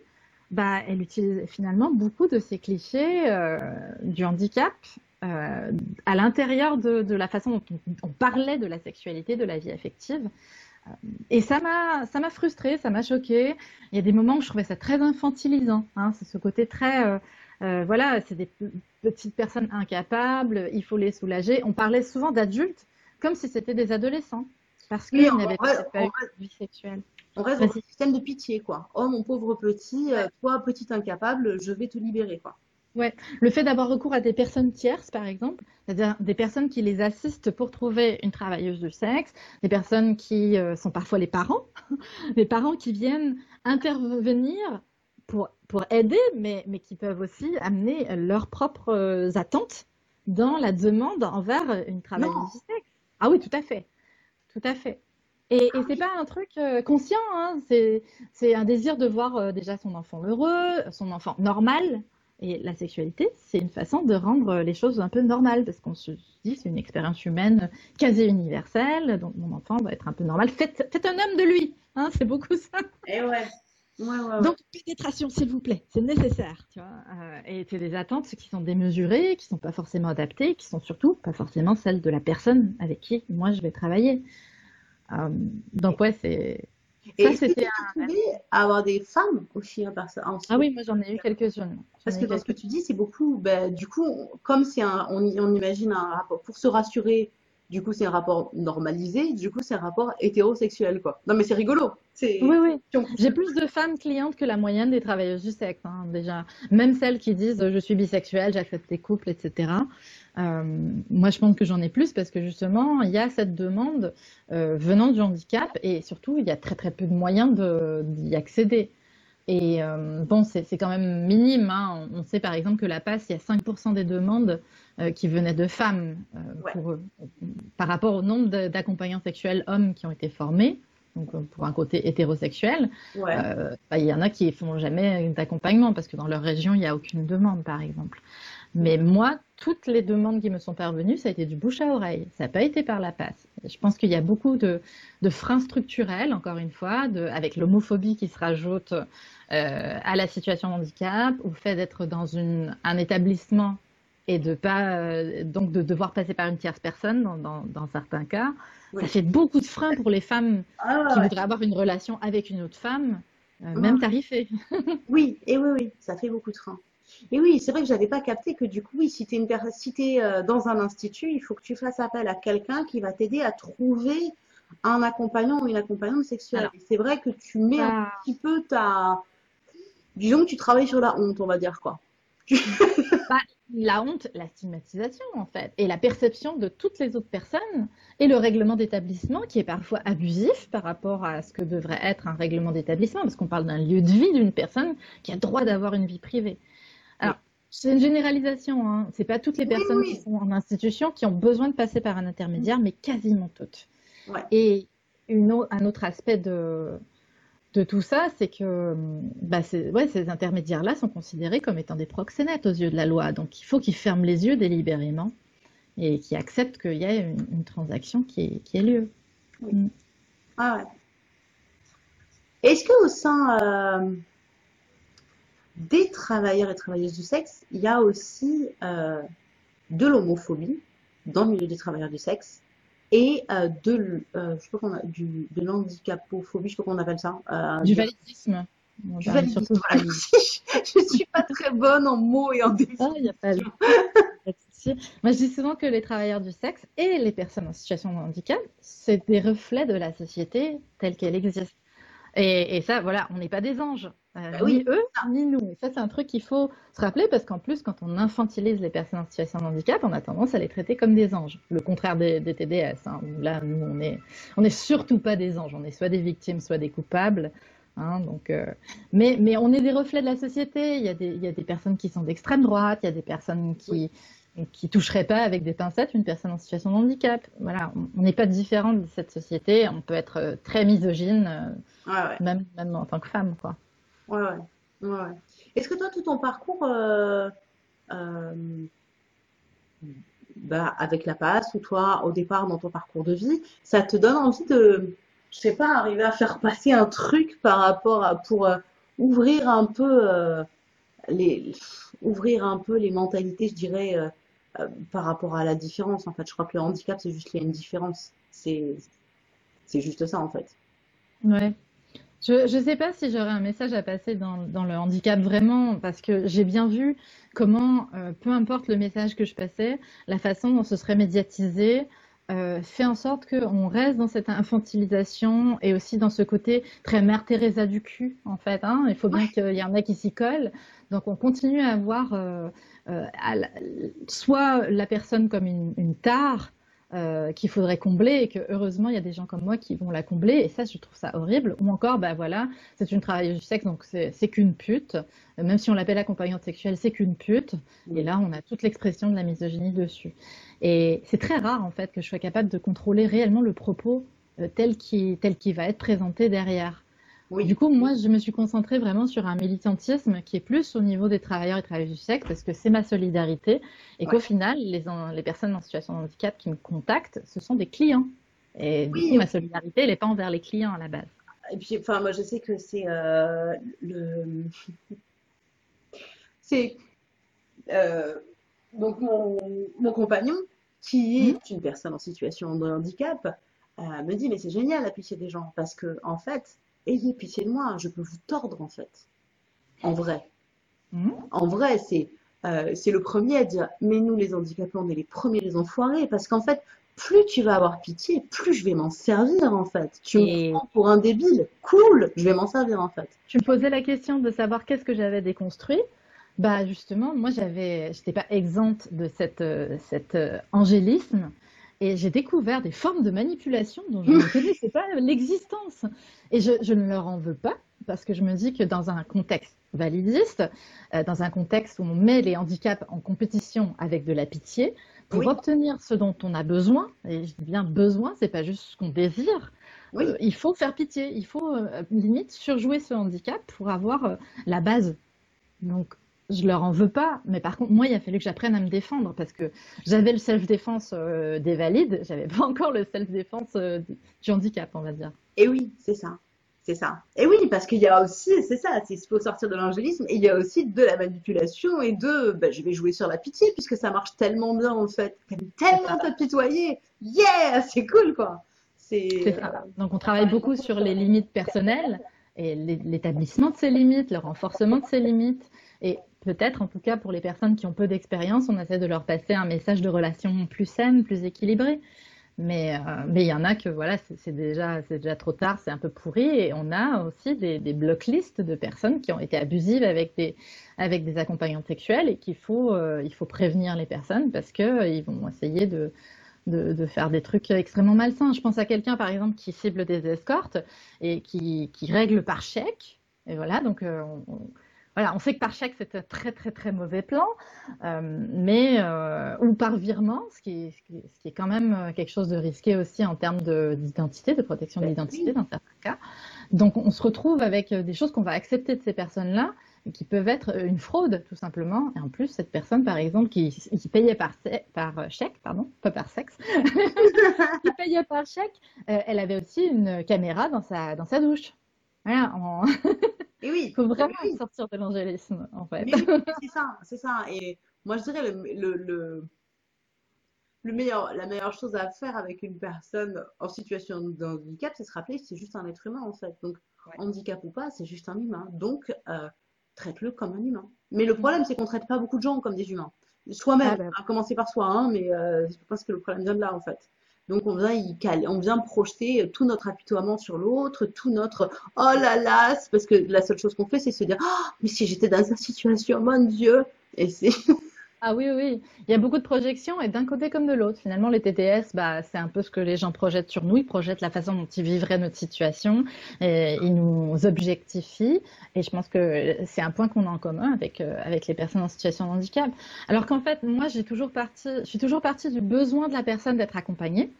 S3: bah, elle utilise finalement beaucoup de ces clichés du handicap euh, à l'intérieur de, la façon dont on, parlait de la sexualité, de la vie affective. Euh, et ça m'a, ça m'a frustrée, ça m'a choquée. Il y a des moments où je trouvais ça très infantilisant. Hein. c'est ce côté très, euh, voilà, c'est des petites personnes incapables, il faut les soulager. On parlait souvent d'adultes comme si c'était des adolescents, parce qu'ils n'avaient pas, eu de vie sexuelle.
S2: On reste dans un système de pitié, quoi. Oh mon pauvre petit, toi petit incapable, je vais te libérer, quoi.
S3: Ouais, le fait d'avoir recours à des personnes tierces, par exemple, c'est-à-dire des personnes qui les assistent pour trouver une travailleuse du sexe, des personnes qui euh, sont parfois les parents, des parents qui viennent intervenir pour, pour aider, mais, mais qui peuvent aussi amener leurs propres euh, attentes dans la demande envers une travailleuse du sexe. Ah oui, tout à fait, tout à fait. Et, et c'est pas un truc euh, conscient, hein. c'est un désir de voir déjà son enfant heureux, son enfant normal, et la sexualité, c'est une façon de rendre les choses un peu normales, parce qu'on se dit c'est une expérience humaine quasi universelle, donc mon enfant va être un peu normal. Faites, faites un homme de lui, hein, c'est beaucoup ça.
S2: Et eh ouais. Ouais, ouais,
S3: Donc, pénétration, s'il vous plaît, c'est nécessaire. Tu vois euh, et c'est des attentes qui sont démesurées, qui sont pas forcément adaptées, qui sont surtout pas forcément celles de la personne avec qui moi je vais travailler. Euh, donc, ouais, c'est
S2: et ça, c'était un... avoir des femmes aussi hein,
S3: en Ah oui, moi j'en ai eu quelques-unes.
S2: Parce que dans ce que tu dis, c'est beaucoup, ben, du coup, comme c'est un, on, on, imagine un rapport, pour se rassurer, du coup c'est un rapport normalisé, du coup c'est un rapport hétérosexuel, quoi. Non mais c'est rigolo.
S3: Oui, oui. J'ai plus de femmes clientes que la moyenne des travailleuses du sexe, hein, déjà. Même celles qui disent je suis bisexuelle, j'accepte les couples, etc. Euh, moi, je pense que j'en ai plus parce que justement, il y a cette demande euh, venant du handicap et surtout, il y a très très peu de moyens d'y accéder. Et euh, bon, c'est quand même minime. Hein. On sait par exemple que la passe, il y a 5% des demandes euh, qui venaient de femmes pour, par rapport au nombre d'accompagnants sexuels hommes qui ont été formés. Donc pour un côté hétérosexuel, bah, il y en a qui font jamais d'accompagnement parce que dans leur région, il n'y a aucune demande, par exemple. Mais moi, toutes les demandes qui me sont parvenues, ça a été du bouche à oreille. Ça n'a pas été par la passe. Je pense qu'il y a beaucoup de, freins structurels, encore une fois, de, avec l'homophobie qui se rajoute euh, à la situation de handicap, ou le fait d'être dans une, un établissement et de pas euh, donc de devoir passer par une tierce personne dans, dans, certains cas. Ça fait beaucoup de freins pour les femmes ah qui voudraient avoir une relation avec une autre femme, euh, même tarifée.
S2: oui, et oui, oui, ça fait beaucoup de freins. Et oui, c'est vrai que j'avais pas capté que du coup, oui, si tu es, euh, dans un institut, il faut que tu fasses appel à quelqu'un qui va t'aider à trouver un accompagnant ou une accompagnante sexuelle. C'est vrai que tu mets un petit peu ta... Disons que tu travailles sur la honte, on va dire quoi.
S3: Bah, la honte, la stigmatisation en fait, et la perception de toutes les autres personnes, et le règlement d'établissement qui est parfois abusif par rapport à ce que devrait être un règlement d'établissement, parce qu'on parle d'un lieu de vie d'une personne qui a droit d'avoir une vie privée. Alors, c'est une généralisation, hein. c'est pas toutes les personnes qui sont en institution qui ont besoin de passer par un intermédiaire, mais quasiment toutes. Et un autre aspect de, tout ça, c'est que bah, ces intermédiaires-là sont considérés comme étant des proxénètes aux yeux de la loi. Donc il faut qu'ils ferment les yeux délibérément et qu'ils acceptent qu'il y ait une, transaction qui ait, lieu.
S2: Mm. Ah ouais. Est-ce qu'au sein euh, des travailleurs et travailleuses du sexe, il y a aussi euh, de l'homophobie dans le milieu des travailleurs du sexe et euh, de, euh, je sais pas a, du, de l'handicapophobie, je sais pas comment on appelle ça.
S3: du validisme.
S2: Du validisme. je ne suis pas très bonne en mots et en définition. Ah, il a pas
S3: Moi, je dis souvent que les travailleurs du sexe et les personnes en situation de handicap, c'est des reflets de la société telle qu'elle existe. Et, ça, voilà, on n'est pas des anges. Euh, bah ni eux, ni nous. Et ça, c'est un truc qu'il faut se rappeler parce qu'en plus, quand on infantilise les personnes en situation de handicap, on a tendance à les traiter comme des anges. Le contraire des, TDS. Hein. Là, nous, on est, on est surtout pas des anges. On est soit des victimes, soit des coupables. Hein, donc, euh, mais, mais on est des reflets de la société. Il y a des, il y a des personnes qui sont d'extrême droite, il y a des personnes qui, qui toucherait pas avec des pincettes une personne en situation de handicap. Voilà, on n'est pas différent de cette société. On peut être euh, très misogyne, Même, même en tant que femme, quoi.
S2: Ouais, ouais. ouais, Est-ce que toi, tout ton parcours, euh, bah, avec la passe ou toi, au départ, dans ton parcours de vie, ça te donne envie de, je sais pas, arriver à faire passer un truc par rapport à pour ouvrir un peu les ouvrir un peu les mentalités, je dirais euh, par rapport à la différence. En fait, je crois que le handicap, c'est juste qu'il y a une différence. C'est, c'est juste ça, en fait.
S3: Ouais. Je ne sais pas si j'aurais un message à passer dans, dans, le handicap vraiment, parce que j'ai bien vu comment, euh, peu importe le message que je passais, la façon dont ce serait médiatisé, euh, fait en sorte qu'on reste dans cette infantilisation et aussi dans ce côté très mère Teresa du cul, en fait. Hein. Il faut bien qu'il y en ait qui s'y collent. Donc on continue à avoir euh, euh, soit la personne comme une, une tare, euh, qu'il faudrait combler et que heureusement il y a des gens comme moi qui vont la combler. Et ça je trouve ça horrible. Ou encore bah voilà c'est une travailleuse du sexe donc c'est qu'une pute. Même si on l'appelle accompagnante sexuelle c'est qu'une pute. Et là on a toute l'expression de la misogynie dessus. Et c'est très rare en fait que je sois capable de contrôler réellement le propos euh, tel qui tel qui va être présenté derrière du coup, moi, je me suis concentrée vraiment sur un militantisme qui est plus au niveau des travailleurs et travailleuses du sexe, parce que c'est ma solidarité, et qu'au final, les, les, personnes en situation de handicap qui me contactent, ce sont des clients. Et du coup, ma solidarité, elle n'est pas envers les clients à la base.
S2: Et puis, enfin, moi, je sais que c'est euh, le. c'est. Euh, donc, mon, mon, compagnon, qui est mmh. une personne en situation de handicap, euh, me dit Mais c'est génial d'appuyer des gens, parce que, en fait, ayez pitié de moi, je peux vous tordre en fait. En vrai. Hmm? En vrai, c'est euh, c'est le premier à dire, mais nous les handicapés, on est les premiers les enfoirés, parce qu'en fait, plus tu vas avoir pitié, plus je vais m'en servir en fait. Tu me prends pour un débile, cool, je vais m'en servir en fait.
S3: Tu me posais la question de savoir qu'est-ce que j'avais déconstruit. Bah justement, moi j'avais, j'étais pas exempte de cette, euh, cet euh, angélisme et j'ai découvert des formes de manipulation dont je ne connaissais pas l'existence. Et je, ne leur en veux pas, parce que je me dis que dans un contexte validiste, euh, dans un contexte où on met les handicaps en compétition avec de la pitié, pour obtenir ce dont on a besoin, et je dis bien besoin, c'est pas juste ce qu'on désire, euh, il faut faire pitié, il faut euh, limite surjouer ce handicap pour avoir la base. Donc je leur en veux pas, mais par contre, moi, il a fallu que j'apprenne à me défendre parce que j'avais le self-défense des valides, j'avais pas encore le self-défense du handicap, on va dire.
S2: Et oui, c'est ça. C'est ça. Et oui, parce qu'il y a aussi, c'est ça, il faut sortir de l'angélisme, il y a aussi de la manipulation et de, ben, je vais jouer sur la pitié puisque ça marche tellement bien en fait. tellement t'apitoyer. Yeah, c'est cool quoi.
S3: C'est ça. Donc on travaille beaucoup sur les limites personnelles et l'établissement de ces limites, le renforcement de ces limites. Et peut-être, en tout cas pour les personnes qui ont peu d'expérience, on essaie de leur passer un message de relation plus saine, plus équilibré. Mais euh, il y en a que voilà, c'est déjà c'est déjà trop tard, c'est un peu pourri. Et on a aussi des, des block de personnes qui ont été abusives avec des avec des accompagnants sexuels et qu'il faut euh, il faut prévenir les personnes parce que euh, ils vont essayer de, de, faire des trucs extrêmement malsains. Je pense à quelqu'un par exemple qui cible des escortes et qui qui règle par chèque. Et voilà, donc on, voilà, on sait que par chèque, c'est un très très très mauvais plan, euh, mais euh, ou par virement, ce qui, est, ce, qui est, quand même euh, quelque chose de risqué aussi en termes d'identité, de, protection de ben l'identité dans certains cas. Donc on se retrouve avec des choses qu'on va accepter de ces personnes-là qui peuvent être une fraude tout simplement. Et en plus, cette personne, par exemple, qui, qui payait par, par chèque, pardon, pas par sexe, qui payait par chèque, elle avait aussi une caméra dans sa dans sa douche. Voilà. Et oui. Il faut vraiment sortir de l'angélisme, en fait.
S2: c'est ça, c'est ça. Et moi, je dirais le, le, le, meilleur, la meilleure chose à faire avec une personne en situation de handicap, c'est se rappeler que c'est juste un être humain, en fait. Donc, handicap ou pas, c'est juste un humain. Donc, euh, traite-le comme un humain. Mais le problème, c'est qu'on traite pas beaucoup de gens comme des humains. Soi-même, ah, bah à commencer par soi, hein, mais euh, je pense que le problème vient de là, en fait. Donc on vient, y on vient projeter tout notre apitoiement sur l'autre, tout notre oh là là, parce que la seule chose qu'on fait, c'est se dire oh, mais si j'étais dans sa situation, mon Dieu, et c'est
S3: Ah oui, oui, il y a beaucoup de projections et d'un côté comme de l'autre. Finalement, les TTS, bah, c'est un peu ce que les gens projettent sur nous. Ils projettent la façon dont ils vivraient notre situation et ils nous objectifient. Et je pense que c'est un point qu'on a en commun avec, euh, avec les personnes en situation de handicap. Alors qu'en fait, moi, j'ai toujours parti, je suis toujours partie du besoin de la personne d'être accompagnée.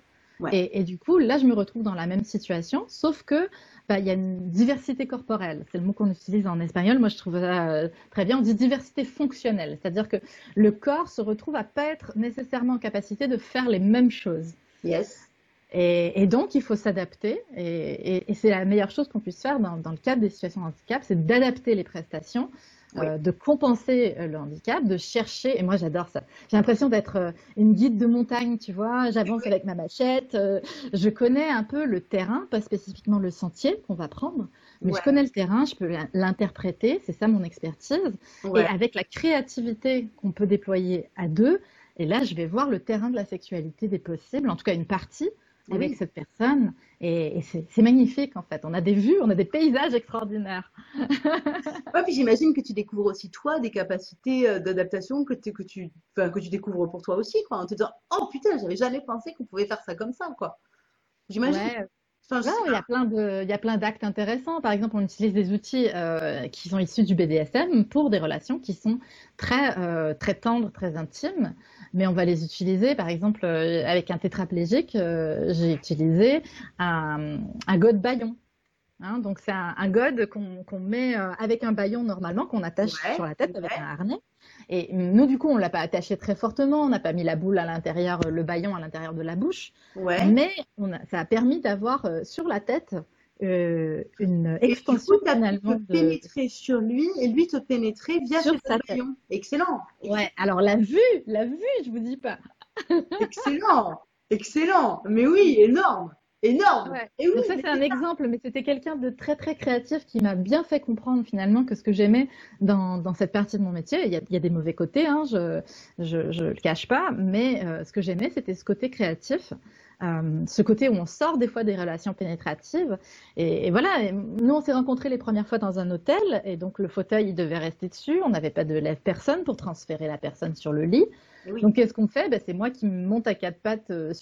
S3: Et, et, du coup, là, je me retrouve dans la même situation, sauf que bah, il y a une diversité corporelle. C'est le mot qu'on utilise en espagnol. Moi, je trouve ça euh, très bien. On dit diversité fonctionnelle, c'est-à-dire que le corps se retrouve à pas être nécessairement en capacité de faire les mêmes choses.
S2: Yes.
S3: Et, et donc, il faut s'adapter. Et, et c'est la meilleure chose qu'on puisse faire dans, dans, le cadre des situations de handicap, c'est d'adapter les prestations euh, de compenser euh, le handicap, de chercher, et moi j'adore ça. J'ai l'impression d'être euh, une guide de montagne, tu vois, j'avance avec ma machette, je connais un peu le terrain, pas spécifiquement le sentier qu'on va prendre, mais je connais le terrain, je peux l'interpréter, c'est ça mon expertise, et avec la créativité qu'on peut déployer à deux, et là je vais voir le terrain de la sexualité des possibles, en tout cas une partie, avec cette personne. Et, c'est magnifique en fait. On a des vues, on a des paysages extraordinaires.
S2: ouais, puis j'imagine que tu découvres aussi toi des capacités euh, d'adaptation que, que, tu, que tu découvres pour toi aussi, quoi, en te disant Oh putain, j'avais jamais pensé qu'on pouvait faire ça comme ça, quoi. J'imagine.
S3: Ouais. Il y a plein de, il y a plein d'actes intéressants. Par exemple, on utilise des outils euh, qui sont issus du BDSM pour des relations qui sont très, euh, très tendres, très intimes mais on va les utiliser. Par exemple, euh, avec un tétraplégique, euh, j'ai utilisé un, un god baillon. Hein, donc c'est un, un god qu'on met euh, avec un baillon normalement qu'on attache sur la tête avec un harnais. Et nous du coup on l'a pas attaché très fortement, on n'a pas mis la boule à l'intérieur, le baillon à l'intérieur de la bouche, ouais. mais on a, ça a permis d'avoir sur la tête euh, une extension
S2: finalement de pénétrer sur lui et lui te pénétrer via sur sa Excellent.
S3: Ouais, alors la vue, la vue, je vous dis pas.
S2: excellent, excellent. Mais oui, énorme. Énorme.
S3: Et oui, ça c'est un exemple, mais c'était quelqu'un de très très créatif qui m'a bien fait comprendre finalement que ce que j'aimais dans, dans cette partie de mon métier, il y a, il y a des mauvais côtés, hein, je, je, je le cache pas, mais euh, ce que j'aimais c'était ce côté créatif euh, ce côté où on sort des fois des relations pénétratives. Et, voilà, nous on s'est rencontrés les premières fois dans un hôtel et donc le fauteuil il devait rester dessus. On n'avait pas de lève-personne pour transférer la personne sur le lit. Donc qu'est-ce qu'on fait? Ben, C'est moi qui me monte à quatre pattes. Euh,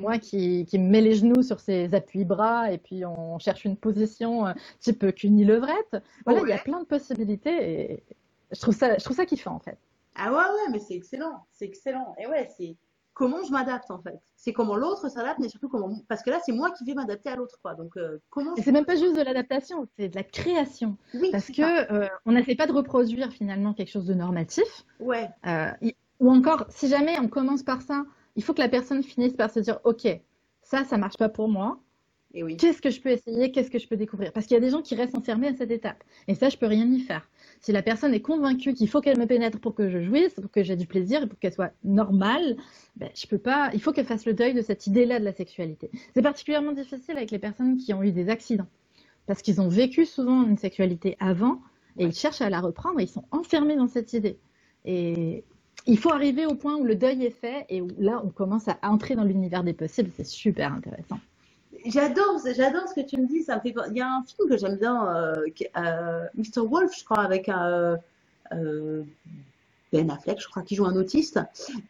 S3: moi qui, qui, me mets les genoux sur ses appuis-bras et puis on cherche une position euh, type cuni levrette. Voilà, il y a plein de possibilités et je trouve ça, je trouve ça kiffant en fait.
S2: Ah ouais, ouais, mais c'est excellent, c'est excellent. Et ouais, c'est comment je m'adapte en fait. C'est comment l'autre s'adapte, mais surtout comment. Parce que là, c'est moi qui vais m'adapter à l'autre, quoi. Donc, euh, comment.
S3: Et c'est même pas juste de l'adaptation, c'est de la création. Oui, parce que euh, on n'essaie pas de reproduire finalement quelque chose de normatif.
S2: Ouais.
S3: Euh, ou encore, si jamais on commence par ça, il faut que la personne finisse par se dire, ok, ça, ça marche pas pour moi.
S2: Et oui.
S3: Qu'est-ce que je peux essayer? Qu'est-ce que je peux découvrir? Parce qu'il y a des gens qui restent enfermés à cette étape. Et ça, je peux rien y faire. Si la personne est convaincue qu'il faut qu'elle me pénètre pour que je jouisse, pour que j'ai du plaisir et pour qu'elle soit normale, ben, je peux pas. Il faut qu'elle fasse le deuil de cette idée-là de la sexualité. C'est particulièrement difficile avec les personnes qui ont eu des accidents, parce qu'ils ont vécu souvent une sexualité avant et ils cherchent à la reprendre. Et ils sont enfermés dans cette idée. Et il faut arriver au point où le deuil est fait et où là on commence à entrer dans l'univers des possibles. C'est super intéressant.
S2: J'adore, j'adore ce que tu me dis. Il y a un film que j'aime bien, euh, euh, Mr. Wolf, je crois, avec un, euh, Ben Affleck, je crois, qui joue un autiste,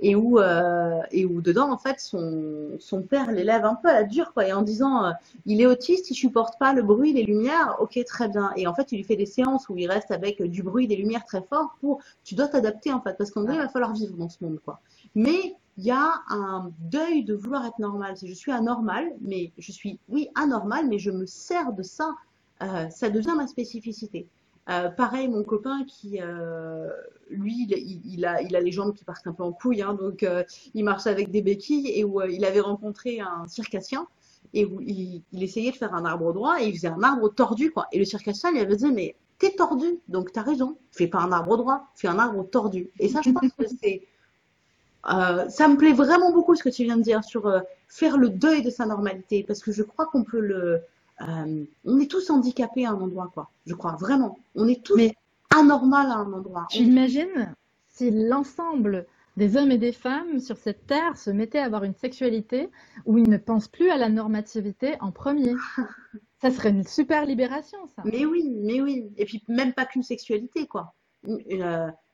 S2: et où, euh, et où dedans, en fait, son, son père l'élève un peu à la dure, quoi, et en disant, euh, il est autiste, il supporte pas le bruit, les lumières, ok, très bien. Et en fait, il lui fait des séances où il reste avec du bruit, des lumières très fort pour, tu dois t'adapter, en fait, parce qu'en vrai, il va falloir vivre dans ce monde, quoi. Mais il y a un deuil de vouloir être normal. Je suis anormal, mais je suis, oui, anormal, mais je me sers de ça. Euh, ça devient ma spécificité. Euh, pareil, mon copain qui, euh, lui, il, a, il a les jambes qui partent un peu en couille, hein, donc euh, il marche avec des béquilles et où il avait rencontré un circassien et où il, essayait de faire un arbre droit et il faisait un arbre tordu, quoi. Et le circassien lui avait dit, mais t'es tordu, donc t'as raison, fais pas un arbre droit, fais un arbre tordu. Et ça, je pense que c'est ça me plaît vraiment beaucoup ce que tu viens de dire sur faire le deuil de sa normalité, parce que je crois qu'on peut le. Euh, on est tous handicapés à un endroit, quoi. Je crois vraiment. On est tous Mais anormal à un endroit.
S3: J'imagine si l'ensemble des hommes et des femmes sur cette terre se mettaient à avoir une sexualité où ils ne pensent plus à la normativité en premier? ça serait une super libération, ça.
S2: Mais oui, mais oui. Et puis même pas qu'une sexualité, quoi.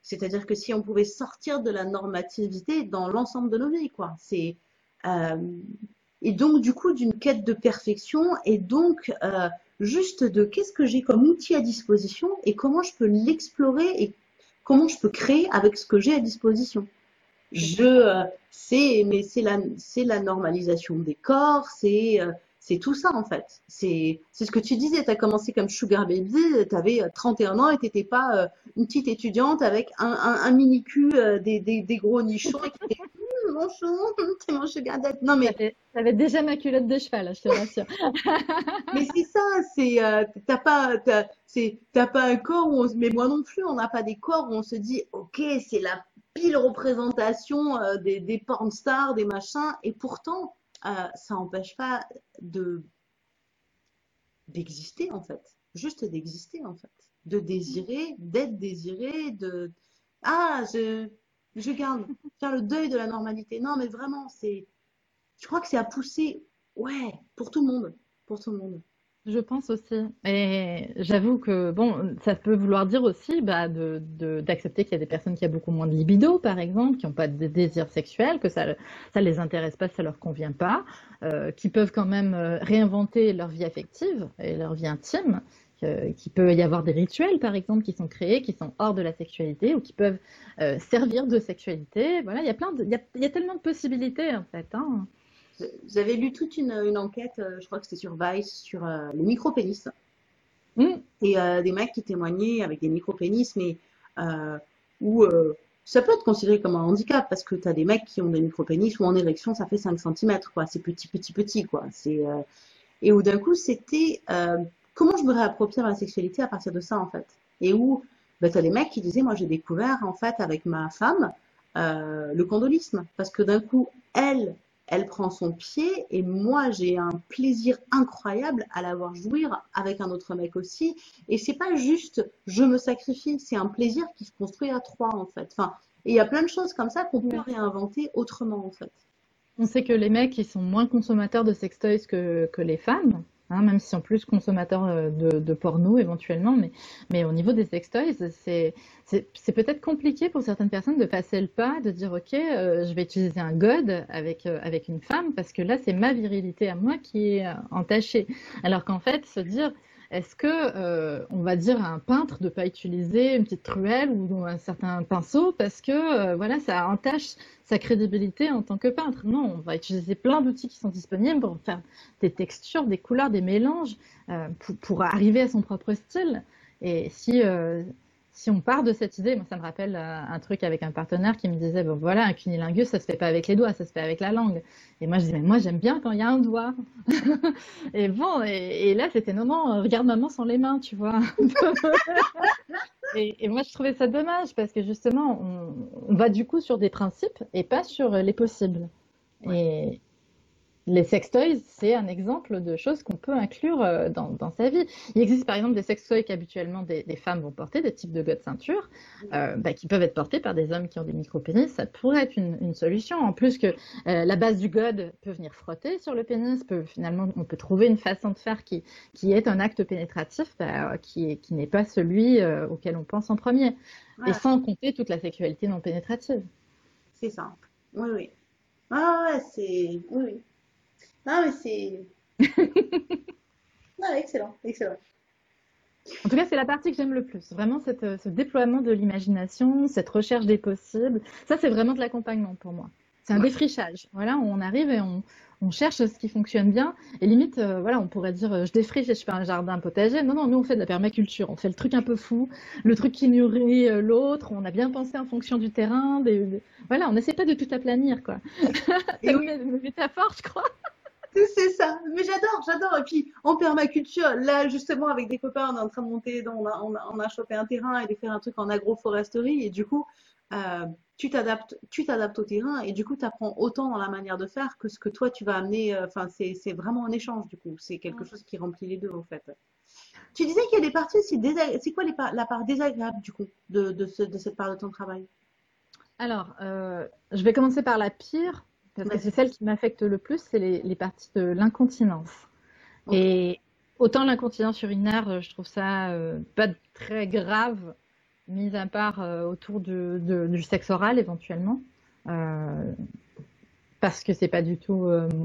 S2: C'est-à-dire que si on pouvait sortir de la normativité dans l'ensemble de nos vies, quoi. C'est euh, et donc du coup d'une quête de perfection et donc euh, juste de qu'est-ce que j'ai comme outil à disposition et comment je peux l'explorer et comment je peux créer avec ce que j'ai à disposition. Je euh, c'est mais c'est la c'est la normalisation des corps, c'est c'est tout ça en fait. C'est ce que tu disais, tu as commencé comme sugar baby, tu avais 31 ans et tu n'étais pas euh, une petite étudiante avec un, mini cul, euh, des, des, des, gros nichons et qui mon chou, c'est mon sugar daddy.
S3: Non mais tu avais déjà ma culotte de cheval, je te rassure.
S2: mais c'est ça, c'est euh, t'as pas t'as pas un corps où on, mais moi non plus, on n'a pas des corps où on se dit OK, c'est la pile représentation des, des porn stars, des machins et pourtant euh, ça n'empêche pas de d'exister en fait, juste d'exister en fait, de désirer, d'être désiré, de ah je je garde faire le deuil de la normalité. Non mais vraiment c'est, je crois que c'est à pousser, ouais, pour tout le monde, pour tout le monde.
S3: Je pense aussi. Et j'avoue que, bon, ça peut vouloir dire aussi bah, d'accepter qu'il y a des personnes qui ont beaucoup moins de libido, par exemple, qui n'ont pas de désir sexuel, que ça ne les intéresse pas, ça leur convient pas, euh, qui peuvent quand même euh, réinventer leur vie affective et leur vie intime, euh, qu'il peut y avoir des rituels, par exemple, qui sont créés, qui sont hors de la sexualité ou qui peuvent euh, servir de sexualité. Voilà, il y a plein de, il y a, il y a tellement de possibilités, en fait. Hein.
S2: J'avais lu toute une, une enquête, euh, je crois que c'était sur Vice, sur euh, les micro-pénis.
S3: Mm.
S2: Et des mecs qui témoignaient avec des micro-pénis, mais où ça peut être considéré comme un handicap parce que tu as des mecs qui ont des micro-pénis ou en érection, ça fait 5 cm, quoi. C'est petit, petit, petit, quoi. C'est, et où d'un coup, c'était comment je me réapproprie ma sexualité à partir de ça, en fait? Et où bah, tu as des mecs qui disaient, moi j'ai découvert, en fait, avec ma femme, le condolisme. Parce que d'un coup, elle, elle prend son pied et moi j'ai un plaisir incroyable à la voir jouir avec un autre mec aussi et c'est pas juste je me sacrifie c'est un plaisir qui se construit à trois en fait enfin et il y a plein de choses comme ça qu'on peut réinventer autrement en fait
S3: on sait que les mecs ils sont moins consommateurs de sextoys que, que les femmes Hein, même si en plus consommateurs euh, de, porno éventuellement, mais, mais au niveau des sextoys, c'est, c'est, peut-être compliqué pour certaines personnes de passer le pas, de dire ok, euh, je vais utiliser un god avec, euh, avec une femme parce que là c'est ma virilité à moi qui est entachée. Alors qu'en fait, se dire est-ce que euh, on va dire à un peintre de ne pas utiliser une petite truelle ou un certain pinceau parce que euh, voilà ça entache sa crédibilité en tant que peintre? Non, on va utiliser plein d'outils qui sont disponibles pour faire des textures, des couleurs, des mélanges euh, pour, pour, arriver à son propre style. Et si si on part de cette idée, moi ça me rappelle euh, un truc avec un partenaire qui me disait bon voilà un cunilingus ça se fait pas avec les doigts, ça se fait avec la langue. Et moi je dis mais moi j'aime bien quand il y a un doigt. et bon et, là c'était non non regarde maman sans les mains tu vois. et, moi je trouvais ça dommage parce que justement on, va du coup sur des principes et pas sur les possibles. Et, les sextoys, c'est un exemple de choses qu'on peut inclure euh, dans, sa vie. Il existe par exemple des sextoys qu'habituellement des, des, femmes vont porter, des types de god ceinture, euh, bah, qui peuvent être portés par des hommes qui ont des micro-pénis. Ça pourrait être une, solution. En plus que euh, la base du god peut venir frotter sur le pénis, peut, finalement on peut trouver une façon de faire qui, qui est un acte pénétratif, bah, qui, qui n'est pas celui auquel on pense en premier. Et sans compter toute la sexualité non pénétrative.
S2: C'est simple. Oui, oui. Ah ouais, c'est... Oui, oui. Non, mais c'est. excellent, excellent.
S3: En tout cas, c'est la partie que j'aime le plus. Vraiment, cette, ce déploiement de l'imagination, cette recherche des possibles. Ça, c'est vraiment de l'accompagnement pour moi. C'est un défrichage. Voilà, on arrive et on, on, cherche ce qui fonctionne bien. Et limite, euh, voilà, on pourrait dire, euh, je défriche et je fais un jardin potager. Non, non, nous, on fait de la permaculture. On fait le truc un peu fou, le truc qui nourrit euh, l'autre. On a bien pensé en fonction du terrain. Des, Voilà, on n'essaie pas de tout aplanir, quoi. C'est une métaphore, je crois.
S2: C'est ça. Mais j'adore, j'adore. Et puis, en permaculture, là, justement, avec des copains, on est en train de monter, on, a, on, a, chopé un terrain et de faire un truc en agroforesterie. Et du coup, euh, tu t'adaptes, tu t'adaptes au terrain et du coup, tu apprends autant dans la manière de faire que ce que toi, tu vas amener. Euh, enfin, c'est, vraiment un échange, du coup. C'est quelque chose qui remplit les deux, en fait. Tu disais qu'il y a des parties aussi désagréables. C'est quoi la part désagréable, du coup, de, de, cette part de ton travail?
S3: Alors, euh, je vais commencer par la pire parce que c'est celle qui m'affecte le plus, c'est les, parties de l'incontinence. Et autant l'incontinence urinaire, euh, je trouve ça euh, pas très grave, mis à part euh, autour du sexe oral éventuellement, parce que c'est pas du tout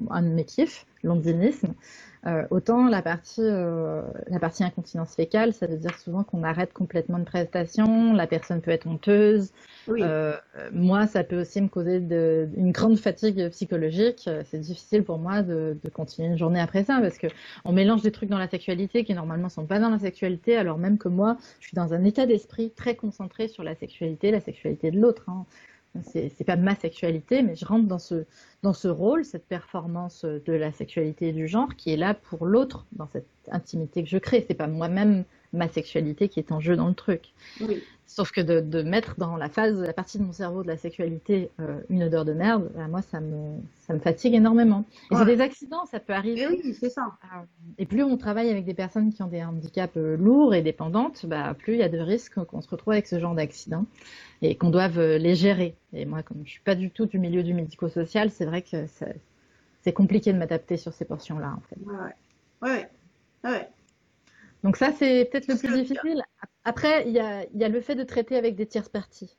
S3: un de mes kiffs, l'ondinisme. Euh, autant la partie, euh, la partie incontinence fécale, ça veut dire souvent qu'on arrête complètement une prestation, la personne peut être honteuse. Euh, moi, ça peut aussi me causer de, une grande fatigue psychologique. C'est difficile pour moi de, de, continuer une journée après ça parce que on mélange des trucs dans la sexualité qui normalement sont pas dans la sexualité, alors même que moi, je suis dans un état d'esprit très concentré sur la sexualité, la sexualité de l'autre. Hein c'est pas ma sexualité, mais je rentre dans ce, dans ce rôle, cette performance de la sexualité du genre qui est là pour l'autre, dans cette intimité que je crée. C'est pas moi-même ma sexualité qui est en jeu dans le truc. Sauf que de, mettre dans la phase, la partie de mon cerveau de la sexualité euh, une odeur de merde, bah, moi ça me, ça me fatigue énormément. Et c'est des accidents, ça peut arriver.
S2: oui, c'est ça.
S3: Ah, et plus on travaille avec des personnes qui ont des handicaps euh, lourds et dépendantes, bah, plus il y a de risques qu'on se retrouve avec ce genre d'accident et qu'on doive euh, les gérer. Et moi, comme je suis pas du tout du milieu du médico-social, c'est vrai que c'est compliqué de m'adapter sur ces portions-là. En fait.
S2: Ouais, ouais. ouais.
S3: Donc ça, c'est peut-être le plus difficile. Après, il y a, y a, le fait de traiter avec des tierces parties.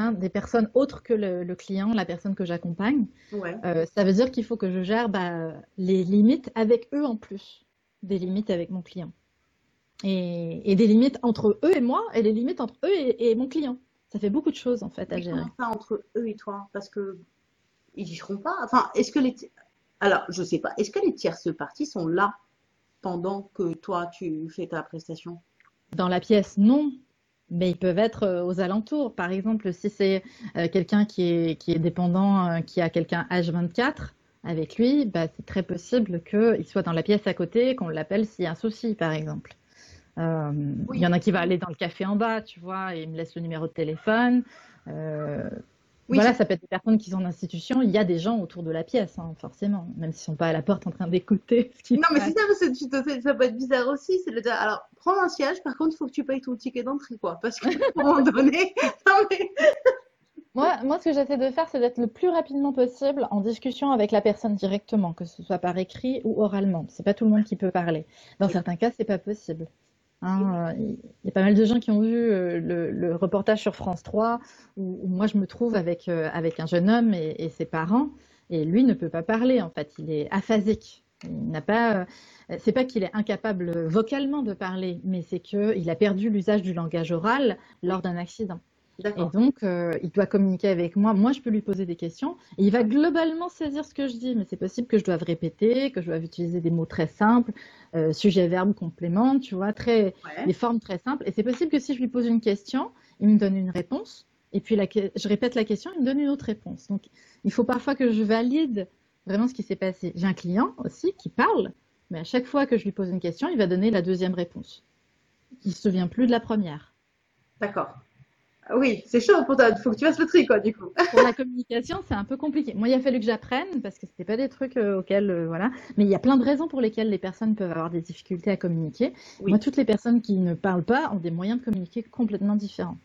S3: Hein, des personnes autres que le, client, la personne que j'accompagne. Ouais. Euh, ça veut dire qu'il faut que je gère bah, les limites avec eux en plus, des limites avec mon client. Et, et, des limites entre eux et moi, et des limites entre eux et, mon client. Ça fait beaucoup de choses en fait à gérer.
S2: Comment ça entre eux et toi? Parce que ils y seront pas. Enfin, est-ce que les alors je sais pas. Est-ce que les tierces parties sont là? Pendant que toi, tu fais ta prestation?
S3: Dans la pièce, non. Mais ils peuvent être euh, aux alentours. Par exemple, si c'est euh, quelqu'un qui est, qui est dépendant, euh, qui a quelqu'un H24 avec lui, bah, c'est très possible qu'il soit dans la pièce à côté, qu'on l'appelle s'il y a un souci, par exemple. Il y en a qui va aller dans le café en bas, tu vois, et il me laisse le numéro de téléphone. Voilà, ça peut être des personnes qui sont en institution. Il y a des gens autour de la pièce, hein, forcément, même s'ils sont pas à la porte en train d'écouter.
S2: Non, mais c'est ça, parce que ça peut être bizarre aussi. C'est le dire, alors, prends un siège, par contre, il faut que tu payes ton ticket d'entrée, quoi. Parce qu'à un moment donné, non, mais...
S3: Moi, moi, ce que j'essaie de faire, c'est d'être le plus rapidement possible en discussion avec la personne directement, que ce soit par écrit ou oralement. C'est pas tout le monde qui peut parler. Dans certains cas, c'est pas possible. Hein, euh, il y a pas mal de gens qui ont vu euh, le, reportage sur France 3 où, moi je me trouve avec, euh, avec un jeune homme et, ses parents et lui ne peut pas parler en fait, il est aphasique. Il n'a pas, c'est pas qu'il est incapable vocalement de parler, mais c'est qu'il a perdu l'usage du langage oral lors d'un accident. Et donc, euh, il doit communiquer avec moi. Moi, je peux lui poser des questions. Et il va globalement saisir ce que je dis. Mais c'est possible que je doive répéter, que je doive utiliser des mots très simples, euh, sujet, verbe, complément, tu vois, très, des formes très simples. Et c'est possible que si je lui pose une question, il me donne une réponse. Et puis, je répète la question, il me donne une autre réponse. Donc, il faut parfois que je valide vraiment ce qui s'est passé. J'ai un client aussi qui parle, mais à chaque fois que je lui pose une question, il va donner la deuxième réponse. Il ne se souvient plus de la première.
S2: D'accord. Oui, c'est chaud pour toi. Il faut que tu fasses le tri, quoi, du coup.
S3: pour la communication, c'est un peu compliqué. Moi, il a fallu que j'apprenne parce que c'était pas des trucs euh, auxquels, euh, voilà. Mais il y a plein de raisons pour lesquelles les personnes peuvent avoir des difficultés à communiquer. Moi, toutes les personnes qui ne parlent pas ont des moyens de communiquer complètement différents.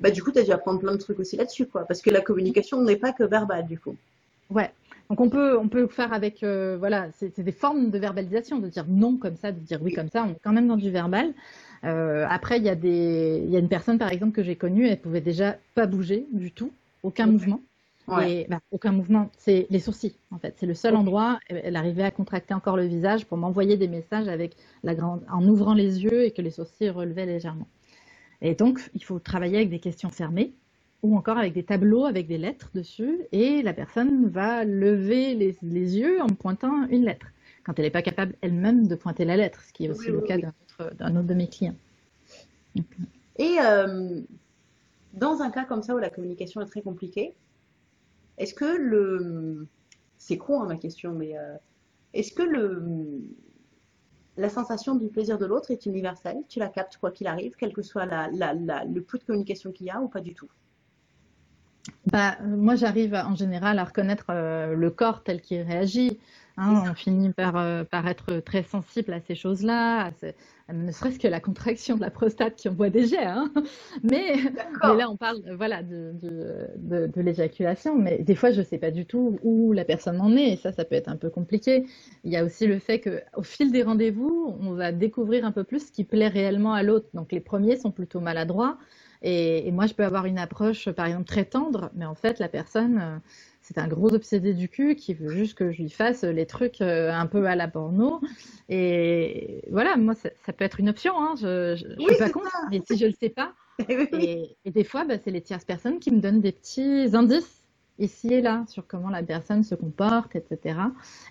S2: Bah, du coup, tu as dû apprendre plein de trucs aussi là-dessus, quoi. Parce que la communication n'est pas que verbale, du coup.
S3: Ouais. Donc on peut, on peut faire avec, euh, voilà, c'est des formes de verbalisation, de dire non comme ça, de dire oui comme ça. On est quand même dans du verbal. Euh, après, il y, a des... il y a une personne, par exemple, que j'ai connue, elle pouvait déjà pas bouger du tout, aucun mouvement. Et, bah, aucun mouvement, c'est les sourcils, en fait. C'est le seul endroit. Elle arrivait à contracter encore le visage pour m'envoyer des messages avec la grande, en ouvrant les yeux et que les sourcils relevaient légèrement. Et donc, il faut travailler avec des questions fermées ou encore avec des tableaux avec des lettres dessus et la personne va lever les, les yeux en pointant une lettre quand elle n'est pas capable elle-même de pointer la lettre, ce qui est aussi le cas d'un autre, de mes clients.
S2: Et euh, dans un cas comme ça où la communication est très compliquée, est-ce que le... C'est con hein, ma question, mais euh, est-ce que le... la sensation du plaisir de l'autre est universelle? Tu la captes quoi qu'il arrive, quel que soit la, le peu de communication qu'il y a ou pas du tout?
S3: Bah, moi, j'arrive en général à reconnaître euh, le corps tel qu'il réagit. Hein, on finit par, euh, par, être très sensible à ces choses-là, ne serait-ce que la contraction de la prostate qui envoie des jets. Hein. Mais, là, on parle voilà, de, de, de, l'éjaculation, mais des fois, je ne sais pas du tout où la personne en est, et ça, ça peut être un peu compliqué. Il y a aussi le fait qu'au fil des rendez-vous, on va découvrir un peu plus ce qui plaît réellement à l'autre. Donc, les premiers sont plutôt maladroits. Et, moi, je peux avoir une approche, par exemple, très tendre, mais en fait, la personne, euh, c'est un gros obsédé du cul qui veut juste que je lui fasse les trucs euh, un peu à la porno. Et voilà, moi, ça, peut être une option. Hein. Je ne suis pas contre, mais si je ne le sais pas. et, des fois, bah, c'est les tierces personnes qui me donnent des petits indices ici et là sur comment la personne se comporte, etc.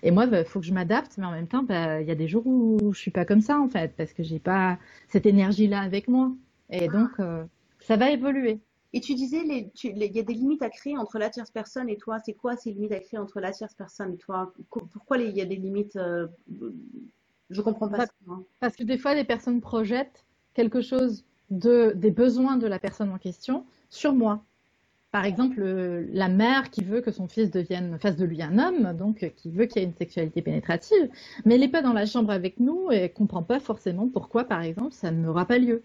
S3: Et moi, il bah, faut que je m'adapte, mais en même temps, bah, il y a des jours où je suis pas comme ça en fait, parce que j'ai pas cette énergie-là avec moi. Et donc, euh, ça va évoluer.
S2: Et tu disais, il y a des limites à créer entre la tierce personne et toi. C'est quoi ces limites à créer entre la tierce personne et toi? Pourquoi il y a des limites euh, Je comprends pas.
S3: Parce, que des fois, les personnes projettent quelque chose de, des besoins de la personne en question sur moi. Par exemple, la mère qui veut que son fils devienne, fasse de lui un homme, donc qui veut qu'il y ait une sexualité pénétrative, mais elle n'est pas dans la chambre avec nous et comprend pas forcément pourquoi, par exemple, ça n'aura pas lieu.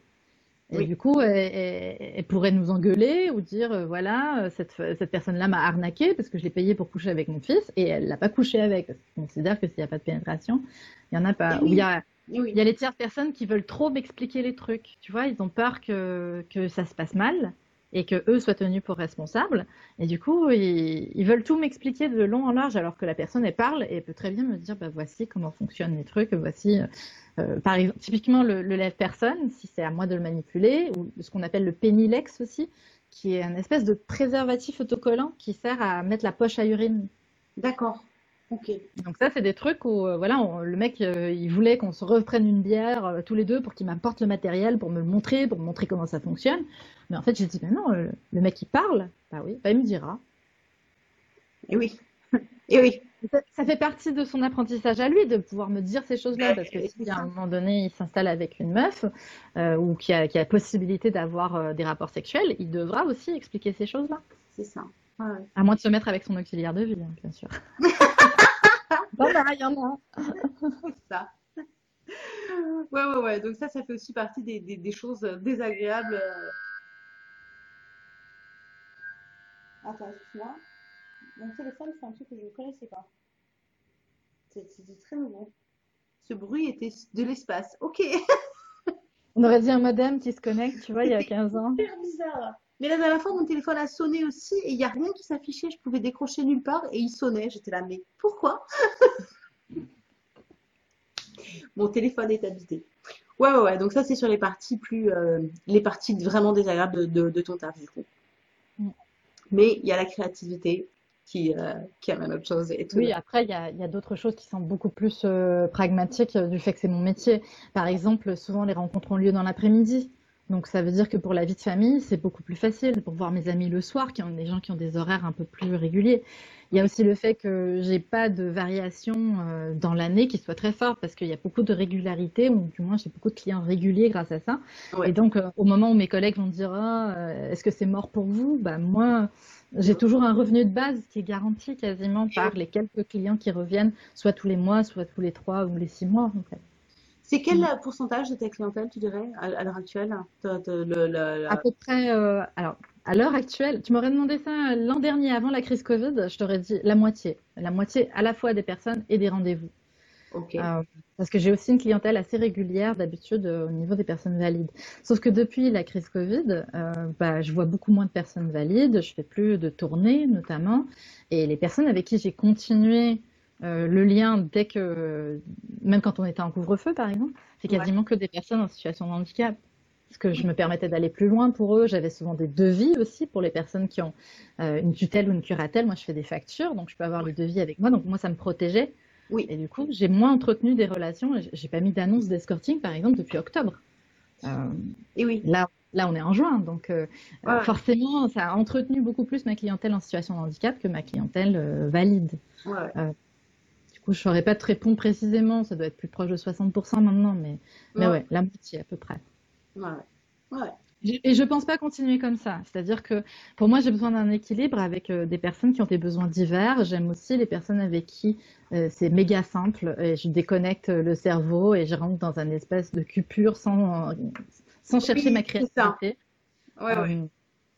S3: Et du coup, elle, pourrait nous engueuler ou dire euh, voilà, euh, cette, cette personne-là m'a arnaqué parce que je l'ai payé pour coucher avec mon fils et elle l'a pas couché avec. Parce qu'on considère que s'il n'y a pas de pénétration, il y en a pas. il y a, il y a les tierces personnes qui veulent trop m'expliquer les trucs. Tu vois, ils ont peur que, que ça se passe mal et que eux soient tenus pour responsables. Et du coup, ils, veulent tout m'expliquer de long en large, alors que la personne elle parle et peut très bien me dire bah voici comment fonctionnent les trucs, voici euh, par exemple typiquement le, lève personne, si c'est à moi de le manipuler, ou ce qu'on appelle le pénilex aussi, qui est un espèce de préservatif autocollant qui sert à mettre la poche à urine.
S2: D'accord.
S3: Donc ça, c'est des trucs où euh, voilà, le mec, euh, il voulait qu'on se reprenne une bière euh, tous les deux pour qu'il m'apporte le matériel, pour me le montrer, pour me montrer comment ça fonctionne. Mais en fait, j'ai dit, mais non, le mec, il parle. Bah oui, bah, il me dira.
S2: Et oui. Et oui.
S3: Ça, fait partie de son apprentissage à lui de pouvoir me dire ces choses-là, parce que si à un moment donné il s'installe avec une meuf ou qui a, qui a possibilité d'avoir des rapports sexuels, il devra aussi expliquer ces choses-là.
S2: C'est ça.
S3: À moins de se mettre avec son auxiliaire de vie, hein, bien sûr.
S2: bon, bah, il y en a. ça. Ouais, ouais, ouais. Donc ça, ça fait aussi partie des, des, choses désagréables. Attends, excuse-moi. Mon téléphone fait un truc que je ne connaissais pas. C'était très nouveau. Ce bruit était de l'espace. Ok.
S3: On aurait dit un modem qui se connecte, tu vois, il y a 15 ans.
S2: C'est super bizarre. Mais la dernière fois, mon téléphone a sonné aussi et il n'y a rien qui s'affichait. Je pouvais décrocher nulle part et il sonnait. J'étais là, mais pourquoi? Mon téléphone est habité. Ouais, ouais, ouais. Donc ça, c'est sur les parties plus, euh, les parties vraiment désagréables de, de, ton taf, du coup. Mm. Mais il y a la créativité qui, euh, qui amène autre chose. Et tout.
S3: Oui, après, il y a, d'autres choses qui sont beaucoup plus euh, pragmatiques du fait que c'est mon métier. Par exemple, souvent les rencontres ont lieu dans l'après-midi. Donc ça veut dire que pour la vie de famille, c'est beaucoup plus facile pour voir mes amis le soir, qui ont des gens qui ont des horaires un peu plus réguliers. Il y a aussi le fait que j'ai pas de variation euh, dans l'année qui soit très forte parce qu'il y a beaucoup de régularité ou du moins j'ai beaucoup de clients réguliers grâce à ça. Et donc euh, au moment où mes collègues vont dire ah, euh, est-ce que c'est mort pour vous, bah moi j'ai toujours un revenu de base qui est garanti quasiment par les quelques clients qui reviennent soit tous les mois, soit tous les trois ou les six mois en fait.
S2: C'est quel mm. pourcentage de ta clientèle, tu dirais, à, l'heure actuelle
S3: À peu près, euh, alors, à l'heure actuelle, tu m'aurais demandé ça l'an dernier, avant la crise Covid, je t'aurais dit la moitié. La moitié à la fois des personnes et des rendez-vous.
S2: Ok. Euh,
S3: parce que j'ai aussi une clientèle assez régulière d'habitude euh, au niveau des personnes valides. Sauf que depuis la crise Covid, bah, je vois beaucoup moins de personnes valides, je fais plus de tournées notamment, et les personnes avec qui j'ai continué euh, le lien dès que, même quand on était en couvre-feu par exemple, c'est quasiment que des personnes en situation de handicap. Parce que je me permettais d'aller plus loin pour eux. J'avais souvent des devis aussi pour les personnes qui ont euh, une tutelle ou une curatelle. Moi, je fais des factures, donc je peux avoir le devis avec moi. Donc moi, ça me protégeait.
S2: Oui.
S3: Et du coup, j'ai moins entretenu des relations. J'ai pas mis d'annonce d'escorting, par exemple, depuis octobre.
S2: Euh, et oui.
S3: Là, là, on est en juin, donc forcément, ça a entretenu beaucoup plus ma clientèle en situation de handicap que ma clientèle valide.
S2: Ouais
S3: je ne saurais pas te répondre précisément, ça doit être plus proche de 60% maintenant, mais, mais ouais, la moitié à peu près.
S2: Ouais, ouais.
S3: Et je pense pas continuer comme ça. C'est-à-dire que pour moi, j'ai besoin d'un équilibre avec euh, des personnes qui ont des besoins divers. J'aime aussi les personnes avec qui euh, c'est méga simple et je déconnecte le cerveau et je rentre dans un espèce de cupure sans, sans chercher ma créativité.
S2: Ouais. Euh,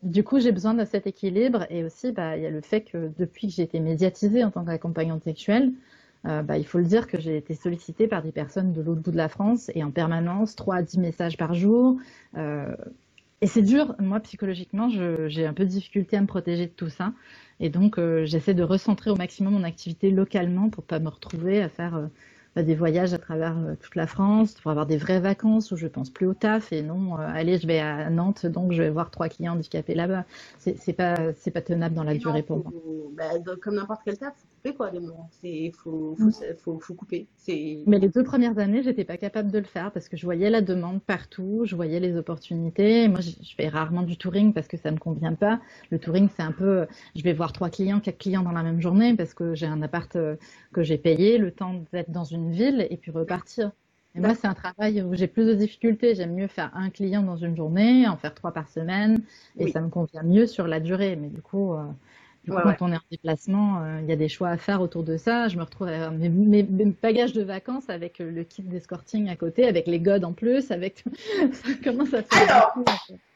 S3: du coup, j'ai besoin de cet équilibre et aussi, bah, il y a le fait que depuis que j'ai été médiatisée en tant qu'accompagnante sexuelle, euh, bah, il faut le dire que j'ai été sollicitée par des personnes de l'autre bout de la France et en permanence, 3 à 10 messages par jour. Euh, et c'est dur, moi psychologiquement, j'ai un peu de difficulté à me protéger de tout ça. Et donc, euh, j'essaie de recentrer au maximum mon activité localement pour pas me retrouver à faire des voyages à travers euh, toute la France pour avoir des vraies vacances où je pense plus au taf et non, euh, allez, je vais à Nantes, donc je vais voir trois clients handicapés là-bas. C'est pas, pas tenable dans la durée pour moi.
S2: Bah, comme n'importe quel taf, couper quoi, des moments. C'est, faut, faut, faut, couper.
S3: Mais les deux premières années, j'étais pas capable de le faire parce que je voyais la demande partout, je voyais les opportunités. Moi, je, fais rarement du touring parce que ça me convient pas. Le touring, c'est un peu, je vais voir trois clients, quatre clients dans la même journée parce que j'ai un appart euh, que j'ai payé, le temps d'être dans une ville et puis repartir. Et moi, c'est un travail où j'ai plus de difficultés. J'aime mieux faire un client dans une journée, en faire trois par semaine, et ça me convient mieux sur la durée. Mais du coup, euh, quand on est en déplacement, euh, il y a des choix à faire autour de ça. Je me retrouve avec mes, mes, bagages de vacances avec euh, le kit d'escorting à côté, avec les godes en plus, avec comment ça fait.
S2: Alors,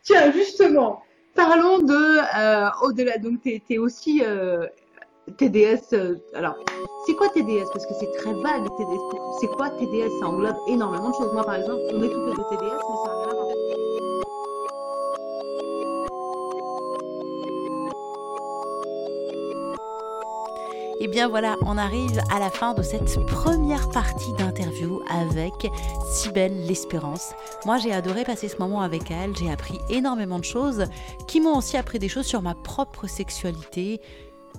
S2: tiens, justement, parlons de au-delà. Donc, tu es, aussi TDS, euh, alors, c'est quoi TDS Parce que c'est très vague, TDS. C'est quoi TDS Ça englobe énormément de choses. Moi, par exemple, on est tout fait de TDS, mais ça
S1: Et eh bien voilà, on arrive à la fin de cette première partie d'interview avec Sibelle L'Espérance. Moi j'ai adoré passer ce moment avec elle, j'ai appris énormément de choses qui m'ont aussi appris des choses sur ma propre sexualité,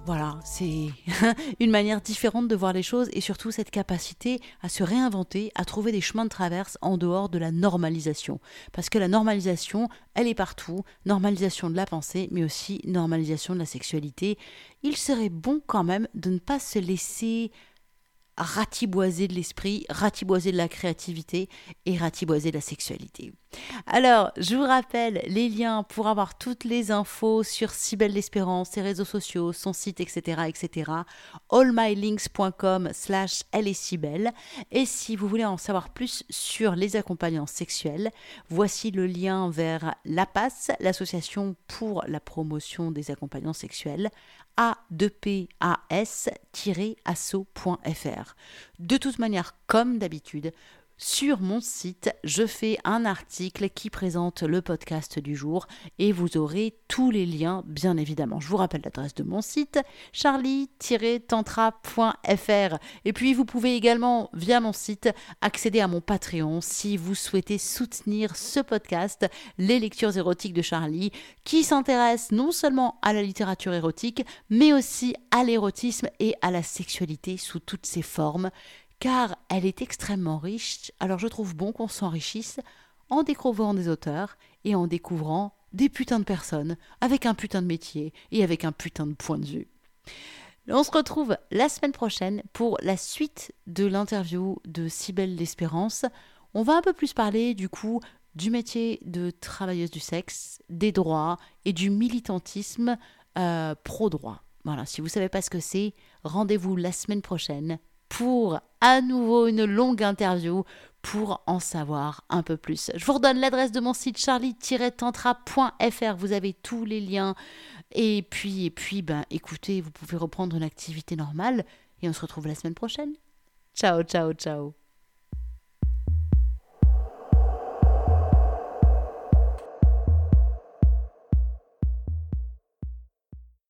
S1: voilà, c'est une manière différente de voir les choses et surtout cette capacité à se réinventer, à trouver des chemins de traverse en dehors de la normalisation. Parce que la normalisation, elle est partout, normalisation de la pensée, mais aussi normalisation de la sexualité. Il serait bon quand même de ne pas se laisser ratiboiser de l'esprit, ratiboiser de la créativité et ratiboiser de la sexualité. Alors, je vous rappelle les liens pour avoir toutes les infos sur Cybelle l'Espérance, ses réseaux sociaux, son site, etc., etc. allmylinks.com slash elle Et si vous voulez en savoir plus sur les accompagnants sexuels, voici le lien vers l'APAS, l'association pour la promotion des accompagnants sexuels, a2pas-asso.fr. De toute manière, comme d'habitude, sur mon site, je fais un article qui présente le podcast du jour et vous aurez tous les liens, bien évidemment. Je vous rappelle l'adresse de mon site, charlie-tantra.fr. Et puis, vous pouvez également, via mon site, accéder à mon Patreon si vous souhaitez soutenir ce podcast, Les lectures érotiques de Charlie, qui s'intéresse non seulement à la littérature érotique, mais aussi à l'érotisme et à la sexualité sous toutes ses formes car elle est extrêmement riche, alors je trouve bon qu'on s'enrichisse en découvrant des auteurs et en découvrant des putains de personnes avec un putain de métier et avec un putain de point de vue. On se retrouve la semaine prochaine pour la suite de l'interview de Cybelle d'Espérance. On va un peu plus parler du coup du métier de travailleuse du sexe, des droits et du militantisme euh, pro-droit. Voilà, si vous ne savez pas ce que c'est, rendez-vous la semaine prochaine pour à nouveau une longue interview pour en savoir un peu plus. Je vous redonne l'adresse de mon site charlie-tantra.fr, vous avez tous les liens. Et puis, et puis ben, écoutez, vous pouvez reprendre une activité normale et on se retrouve la semaine prochaine. Ciao, ciao, ciao.